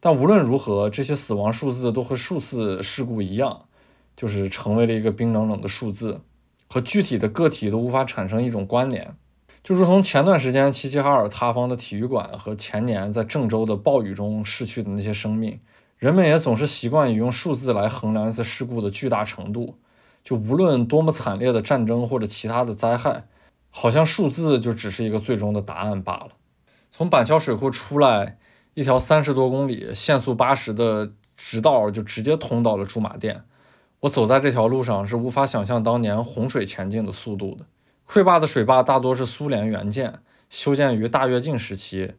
但无论如何，这些死亡数字都和数次事故一样，就是成为了一个冰冷冷的数字，和具体的个体都无法产生一种关联。就如同前段时间齐齐哈尔塌方的体育馆和前年在郑州的暴雨中逝去的那些生命，人们也总是习惯于用数字来衡量一次事故的巨大程度。就无论多么惨烈的战争或者其他的灾害，好像数字就只是一个最终的答案罢了。从板桥水库出来。一条三十多公里、限速八十的直道就直接通到了驻马店。我走在这条路上是无法想象当年洪水前进的速度的。溃坝的水坝大多是苏联原建，修建于大跃进时期，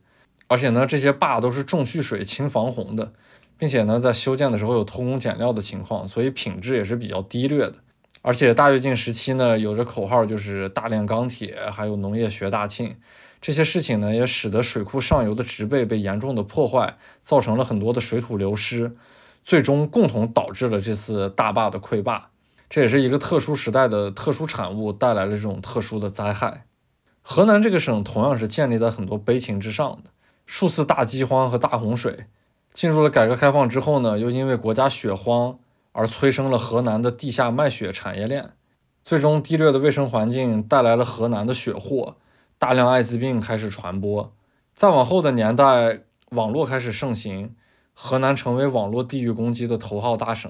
而且呢，这些坝都是重蓄水、轻防洪的，并且呢，在修建的时候有偷工减料的情况，所以品质也是比较低劣的。而且大跃进时期呢，有着口号就是大炼钢铁，还有农业学大庆，这些事情呢，也使得水库上游的植被被严重的破坏，造成了很多的水土流失，最终共同导致了这次大坝的溃坝。这也是一个特殊时代的特殊产物，带来了这种特殊的灾害。河南这个省同样是建立在很多悲情之上的，数次大饥荒和大洪水。进入了改革开放之后呢，又因为国家血荒。而催生了河南的地下卖血产业链，最终低劣的卫生环境带来了河南的血祸，大量艾滋病开始传播。再往后的年代，网络开始盛行，河南成为网络地域攻击的头号大省。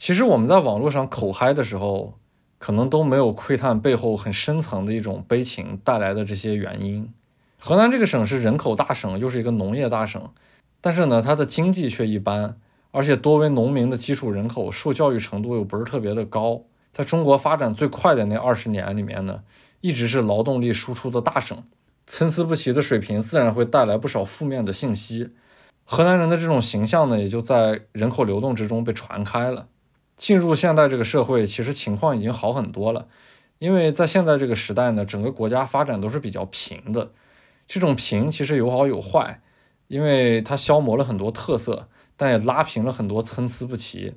其实我们在网络上口嗨的时候，可能都没有窥探背后很深层的一种悲情带来的这些原因。河南这个省是人口大省，又是一个农业大省，但是呢，它的经济却一般。而且多为农民的基础人口，受教育程度又不是特别的高，在中国发展最快的那二十年里面呢，一直是劳动力输出的大省，参差不齐的水平自然会带来不少负面的信息。河南人的这种形象呢，也就在人口流动之中被传开了。进入现代这个社会，其实情况已经好很多了，因为在现在这个时代呢，整个国家发展都是比较平的。这种平其实有好有坏，因为它消磨了很多特色。但也拉平了很多参差不齐。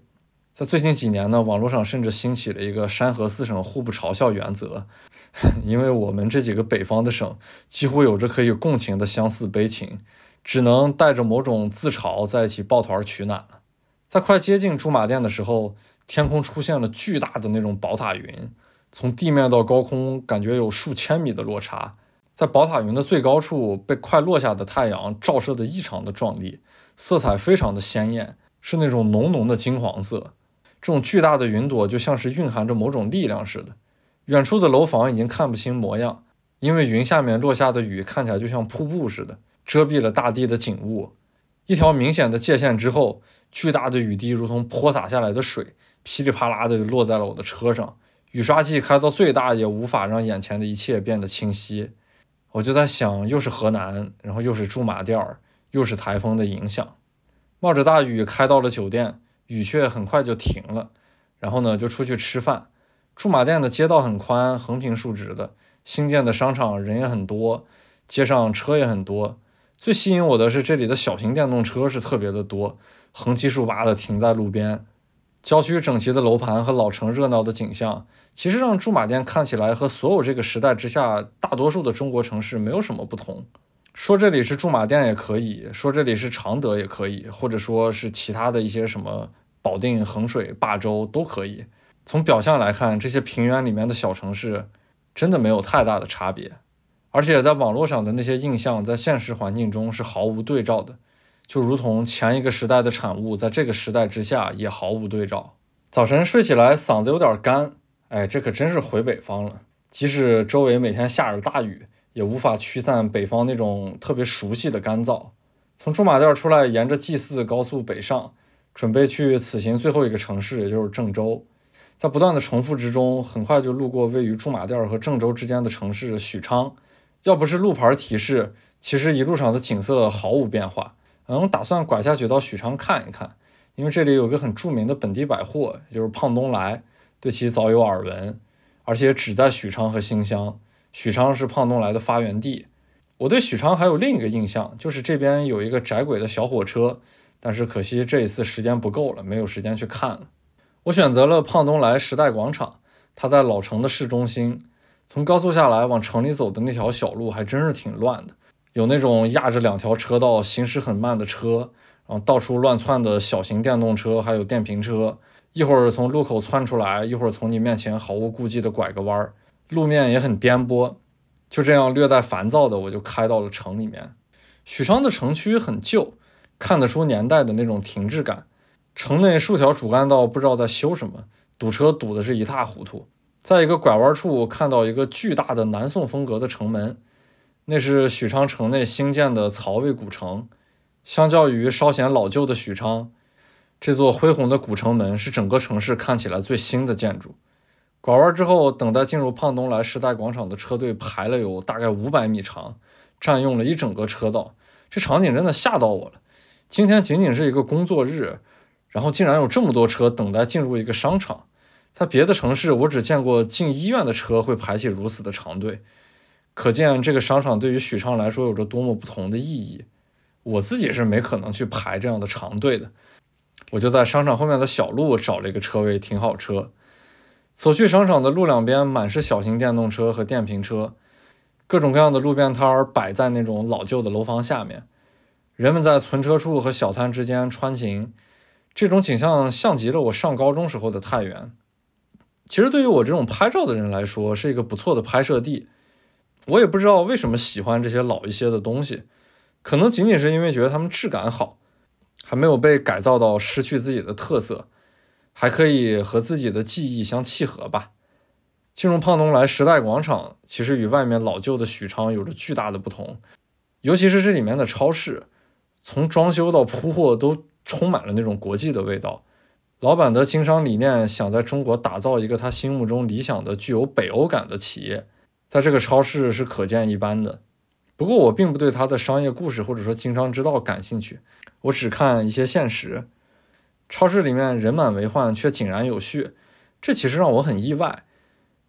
在最近几年呢，网络上甚至兴起了一个“山河四省互不嘲笑”原则，因为我们这几个北方的省几乎有着可以共情的相似悲情，只能带着某种自嘲在一起抱团取暖了。在快接近驻马店的时候，天空出现了巨大的那种宝塔云，从地面到高空感觉有数千米的落差。在宝塔云的最高处，被快落下的太阳照射得异常的壮丽。色彩非常的鲜艳，是那种浓浓的金黄色。这种巨大的云朵就像是蕴含着某种力量似的。远处的楼房已经看不清模样，因为云下面落下的雨看起来就像瀑布似的，遮蔽了大地的景物。一条明显的界限之后，巨大的雨滴如同泼洒下来的水，噼里啪啦的就落在了我的车上。雨刷器开到最大也无法让眼前的一切变得清晰。我就在想，又是河南，然后又是驻马店儿。又是台风的影响，冒着大雨开到了酒店，雨却很快就停了。然后呢，就出去吃饭。驻马店的街道很宽，横平竖直的，新建的商场人也很多，街上车也很多。最吸引我的是这里的小型电动车是特别的多，横七竖八的停在路边。郊区整齐的楼盘和老城热闹的景象，其实让驻马店看起来和所有这个时代之下大多数的中国城市没有什么不同。说这里是驻马店也可以说这里是常德也可以，或者说是其他的一些什么保定、衡水、霸州都可以。从表象来看，这些平原里面的小城市真的没有太大的差别，而且在网络上的那些印象，在现实环境中是毫无对照的，就如同前一个时代的产物，在这个时代之下也毫无对照。早晨睡起来嗓子有点干，哎，这可真是回北方了，即使周围每天下着大雨。也无法驱散北方那种特别熟悉的干燥。从驻马店出来，沿着 G 四高速北上，准备去此行最后一个城市，也就是郑州。在不断的重复之中，很快就路过位于驻马店和郑州之间的城市许昌。要不是路牌提示，其实一路上的景色毫无变化。嗯，打算拐下去到许昌看一看，因为这里有个很著名的本地百货，就是胖东来，对其早有耳闻，而且只在许昌和新乡。许昌是胖东来的发源地。我对许昌还有另一个印象，就是这边有一个窄轨的小火车，但是可惜这一次时间不够了，没有时间去看了。我选择了胖东来时代广场，它在老城的市中心。从高速下来往城里走的那条小路还真是挺乱的，有那种压着两条车道、行驶很慢的车，然后到处乱窜的小型电动车，还有电瓶车，一会儿从路口窜出来，一会儿从你面前毫无顾忌地拐个弯儿。路面也很颠簸，就这样略带烦躁的，我就开到了城里面。许昌的城区很旧，看得出年代的那种停滞感。城内数条主干道不知道在修什么，堵车堵得是一塌糊涂。在一个拐弯处看到一个巨大的南宋风格的城门，那是许昌城内新建的曹魏古城。相较于稍显老旧的许昌，这座恢宏的古城门是整个城市看起来最新的建筑。拐弯之后，等待进入胖东来时代广场的车队排了有大概五百米长，占用了一整个车道。这场景真的吓到我了。今天仅仅是一个工作日，然后竟然有这么多车等待进入一个商场。在别的城市，我只见过进医院的车会排起如此的长队，可见这个商场对于许昌来说有着多么不同的意义。我自己是没可能去排这样的长队的，我就在商场后面的小路找了一个车位停好车。走去商场的路两边满是小型电动车和电瓶车，各种各样的路边摊儿摆在那种老旧的楼房下面，人们在存车处和小摊之间穿行，这种景象像极了我上高中时候的太原。其实对于我这种拍照的人来说，是一个不错的拍摄地。我也不知道为什么喜欢这些老一些的东西，可能仅仅是因为觉得它们质感好，还没有被改造到失去自己的特色。还可以和自己的记忆相契合吧。进入胖东来时代广场，其实与外面老旧的许昌有着巨大的不同，尤其是这里面的超市，从装修到铺货都充满了那种国际的味道。老板的经商理念，想在中国打造一个他心目中理想的、具有北欧感的企业，在这个超市是可见一斑的。不过，我并不对他的商业故事或者说经商之道感兴趣，我只看一些现实。超市里面人满为患，却井然有序，这其实让我很意外，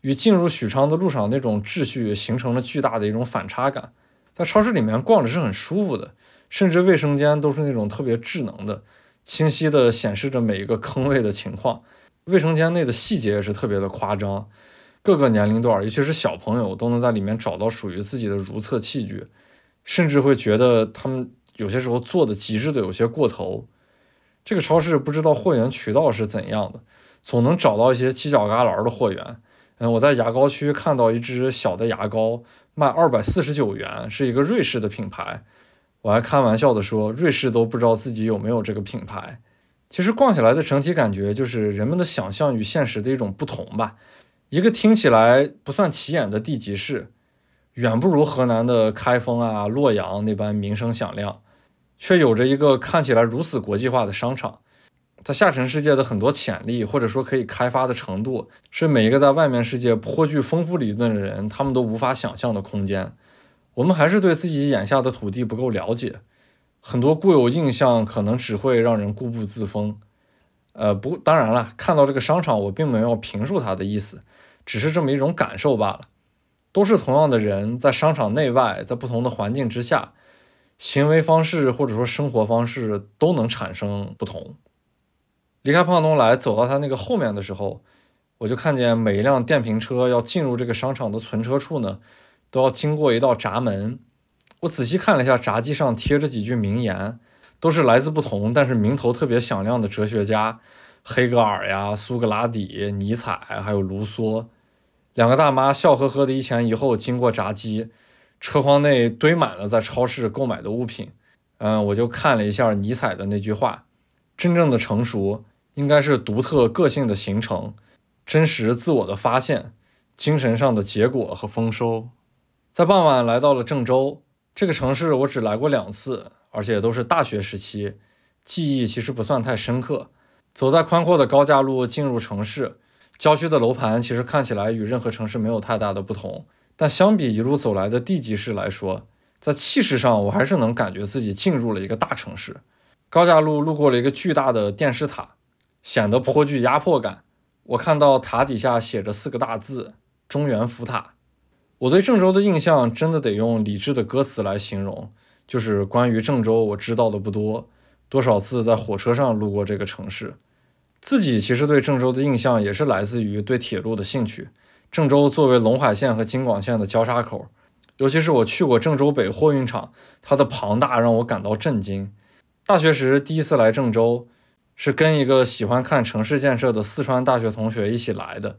与进入许昌的路上那种秩序形成了巨大的一种反差感。在超市里面逛着是很舒服的，甚至卫生间都是那种特别智能的，清晰的显示着每一个坑位的情况。卫生间内的细节也是特别的夸张，各个年龄段，尤其是小朋友，都能在里面找到属于自己的如厕器具，甚至会觉得他们有些时候做的极致的有些过头。这个超市不知道货源渠道是怎样的，总能找到一些犄角旮旯的货源。嗯，我在牙膏区看到一支小的牙膏，卖二百四十九元，是一个瑞士的品牌。我还开玩笑的说，瑞士都不知道自己有没有这个品牌。其实逛起来的整体感觉就是人们的想象与现实的一种不同吧。一个听起来不算起眼的地级市，远不如河南的开封啊、洛阳那般名声响亮。却有着一个看起来如此国际化的商场，在下沉世界的很多潜力，或者说可以开发的程度，是每一个在外面世界颇具丰富理论的人，他们都无法想象的空间。我们还是对自己眼下的土地不够了解，很多固有印象可能只会让人固步自封。呃，不，当然了，看到这个商场，我并没有评述它的意思，只是这么一种感受罢了。都是同样的人，在商场内外，在不同的环境之下。行为方式或者说生活方式都能产生不同。离开胖东来，走到他那个后面的时候，我就看见每一辆电瓶车要进入这个商场的存车处呢，都要经过一道闸门。我仔细看了一下闸机上贴着几句名言，都是来自不同但是名头特别响亮的哲学家，黑格尔呀、苏格拉底、尼采还有卢梭。两个大妈笑呵呵的一前一后经过闸机。车筐内堆满了在超市购买的物品，嗯，我就看了一下尼采的那句话：真正的成熟应该是独特个性的形成，真实自我的发现，精神上的结果和丰收。在傍晚来到了郑州这个城市，我只来过两次，而且都是大学时期，记忆其实不算太深刻。走在宽阔的高架路进入城市，郊区的楼盘其实看起来与任何城市没有太大的不同。但相比一路走来的地级市来说，在气势上，我还是能感觉自己进入了一个大城市。高架路路过了一个巨大的电视塔，显得颇具压迫感。我看到塔底下写着四个大字“中原福塔”。我对郑州的印象真的得用李志的歌词来形容，就是关于郑州我知道的不多，多少次在火车上路过这个城市。自己其实对郑州的印象也是来自于对铁路的兴趣。郑州作为陇海线和京广线的交叉口，尤其是我去过郑州北货运厂，它的庞大让我感到震惊。大学时第一次来郑州，是跟一个喜欢看城市建设的四川大学同学一起来的。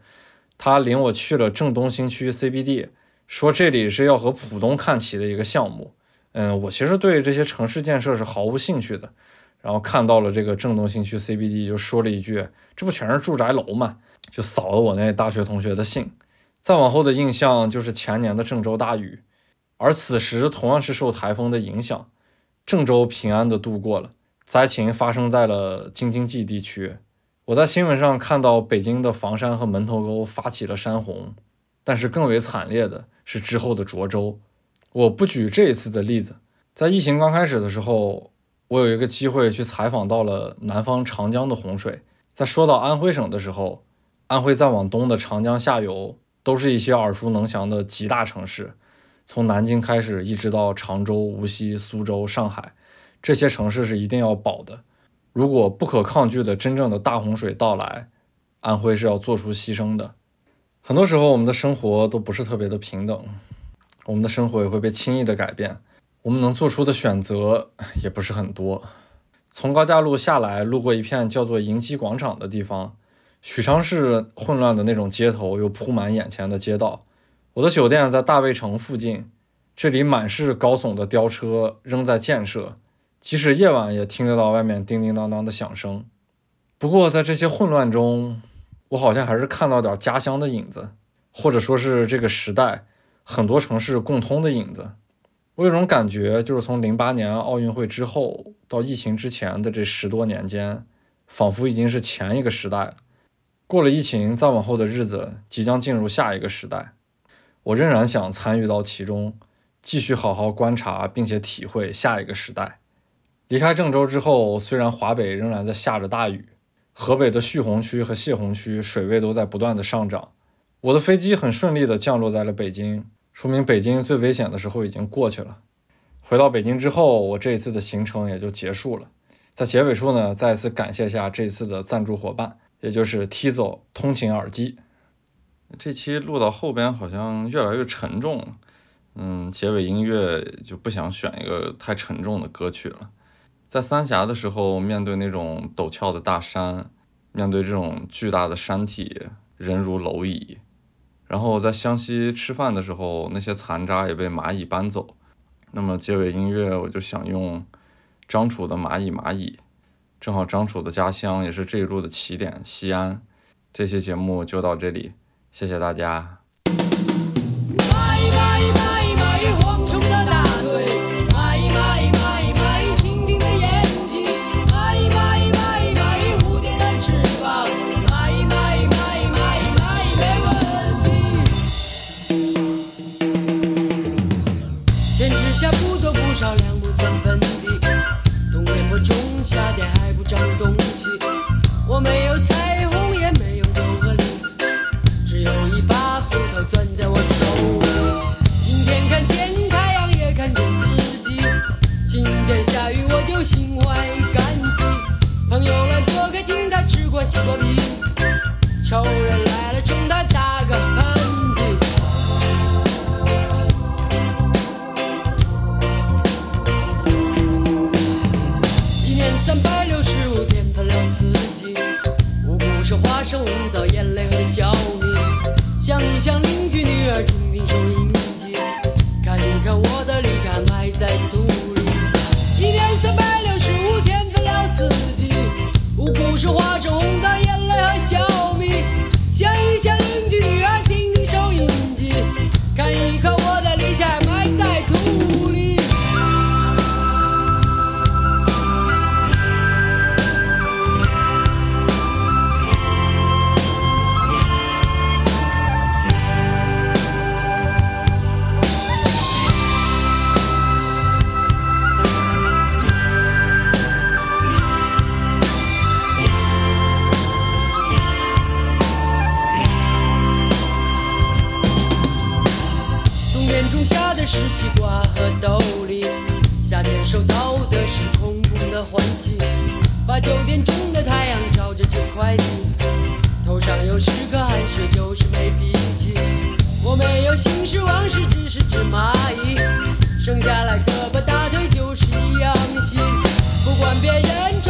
他领我去了郑东新区 CBD，说这里是要和浦东看齐的一个项目。嗯，我其实对这些城市建设是毫无兴趣的。然后看到了这个郑东新区 CBD，就说了一句：“这不全是住宅楼吗？”就扫了我那大学同学的兴。再往后的印象就是前年的郑州大雨，而此时同样是受台风的影响，郑州平安的度过了。灾情发生在了京津冀地区。我在新闻上看到北京的房山和门头沟发起了山洪，但是更为惨烈的是之后的涿州。我不举这一次的例子，在疫情刚开始的时候，我有一个机会去采访到了南方长江的洪水。在说到安徽省的时候。安徽再往东的长江下游，都是一些耳熟能详的极大城市。从南京开始，一直到常州、无锡、苏州、上海，这些城市是一定要保的。如果不可抗拒的真正的大洪水到来，安徽是要做出牺牲的。很多时候，我们的生活都不是特别的平等，我们的生活也会被轻易的改变，我们能做出的选择也不是很多。从高架路下来，路过一片叫做银基广场的地方，许昌市混乱的那种街头又铺满眼前的街道。我的酒店在大卫城附近，这里满是高耸的吊车仍在建设，即使夜晚也听得到外面叮叮当当的响声。不过在这些混乱中，我好像还是看到点家乡的影子，或者说是这个时代很多城市共通的影子。我有种感觉，就是从零八年奥运会之后到疫情之前的这十多年间，仿佛已经是前一个时代了。过了疫情，再往后的日子即将进入下一个时代。我仍然想参与到其中，继续好好观察并且体会下一个时代。离开郑州之后，虽然华北仍然在下着大雨，河北的蓄洪区和泄洪区水位都在不断的上涨。我的飞机很顺利的降落在了北京，说明北京最危险的时候已经过去了。回到北京之后，我这一次的行程也就结束了。在结尾处呢，再次感谢下这次的赞助伙伴，也就是 Tizo 通勤耳机。这期录到后边好像越来越沉重了，嗯，结尾音乐就不想选一个太沉重的歌曲了。在三峡的时候，面对那种陡峭的大山，面对这种巨大的山体，人如蝼蚁。然后我在湘西吃饭的时候，那些残渣也被蚂蚁搬走。那么结尾音乐我就想用张楚的《蚂蚁蚂蚁》，正好张楚的家乡也是这一路的起点，西安。这期节目就到这里。谢谢大家。西瓜皮，仇人来了，冲他打个喷嚏。一年三百六十五天，分了四季，五谷是花生、红枣、眼泪和小米。想一想邻居女儿，听听收音。不是化成红的眼泪和笑眯想一邻居女儿怀疑头上有十个汗水就是没脾气。我没有心事往事只是只蚂蚁生下来胳膊大腿就是一样细不管别人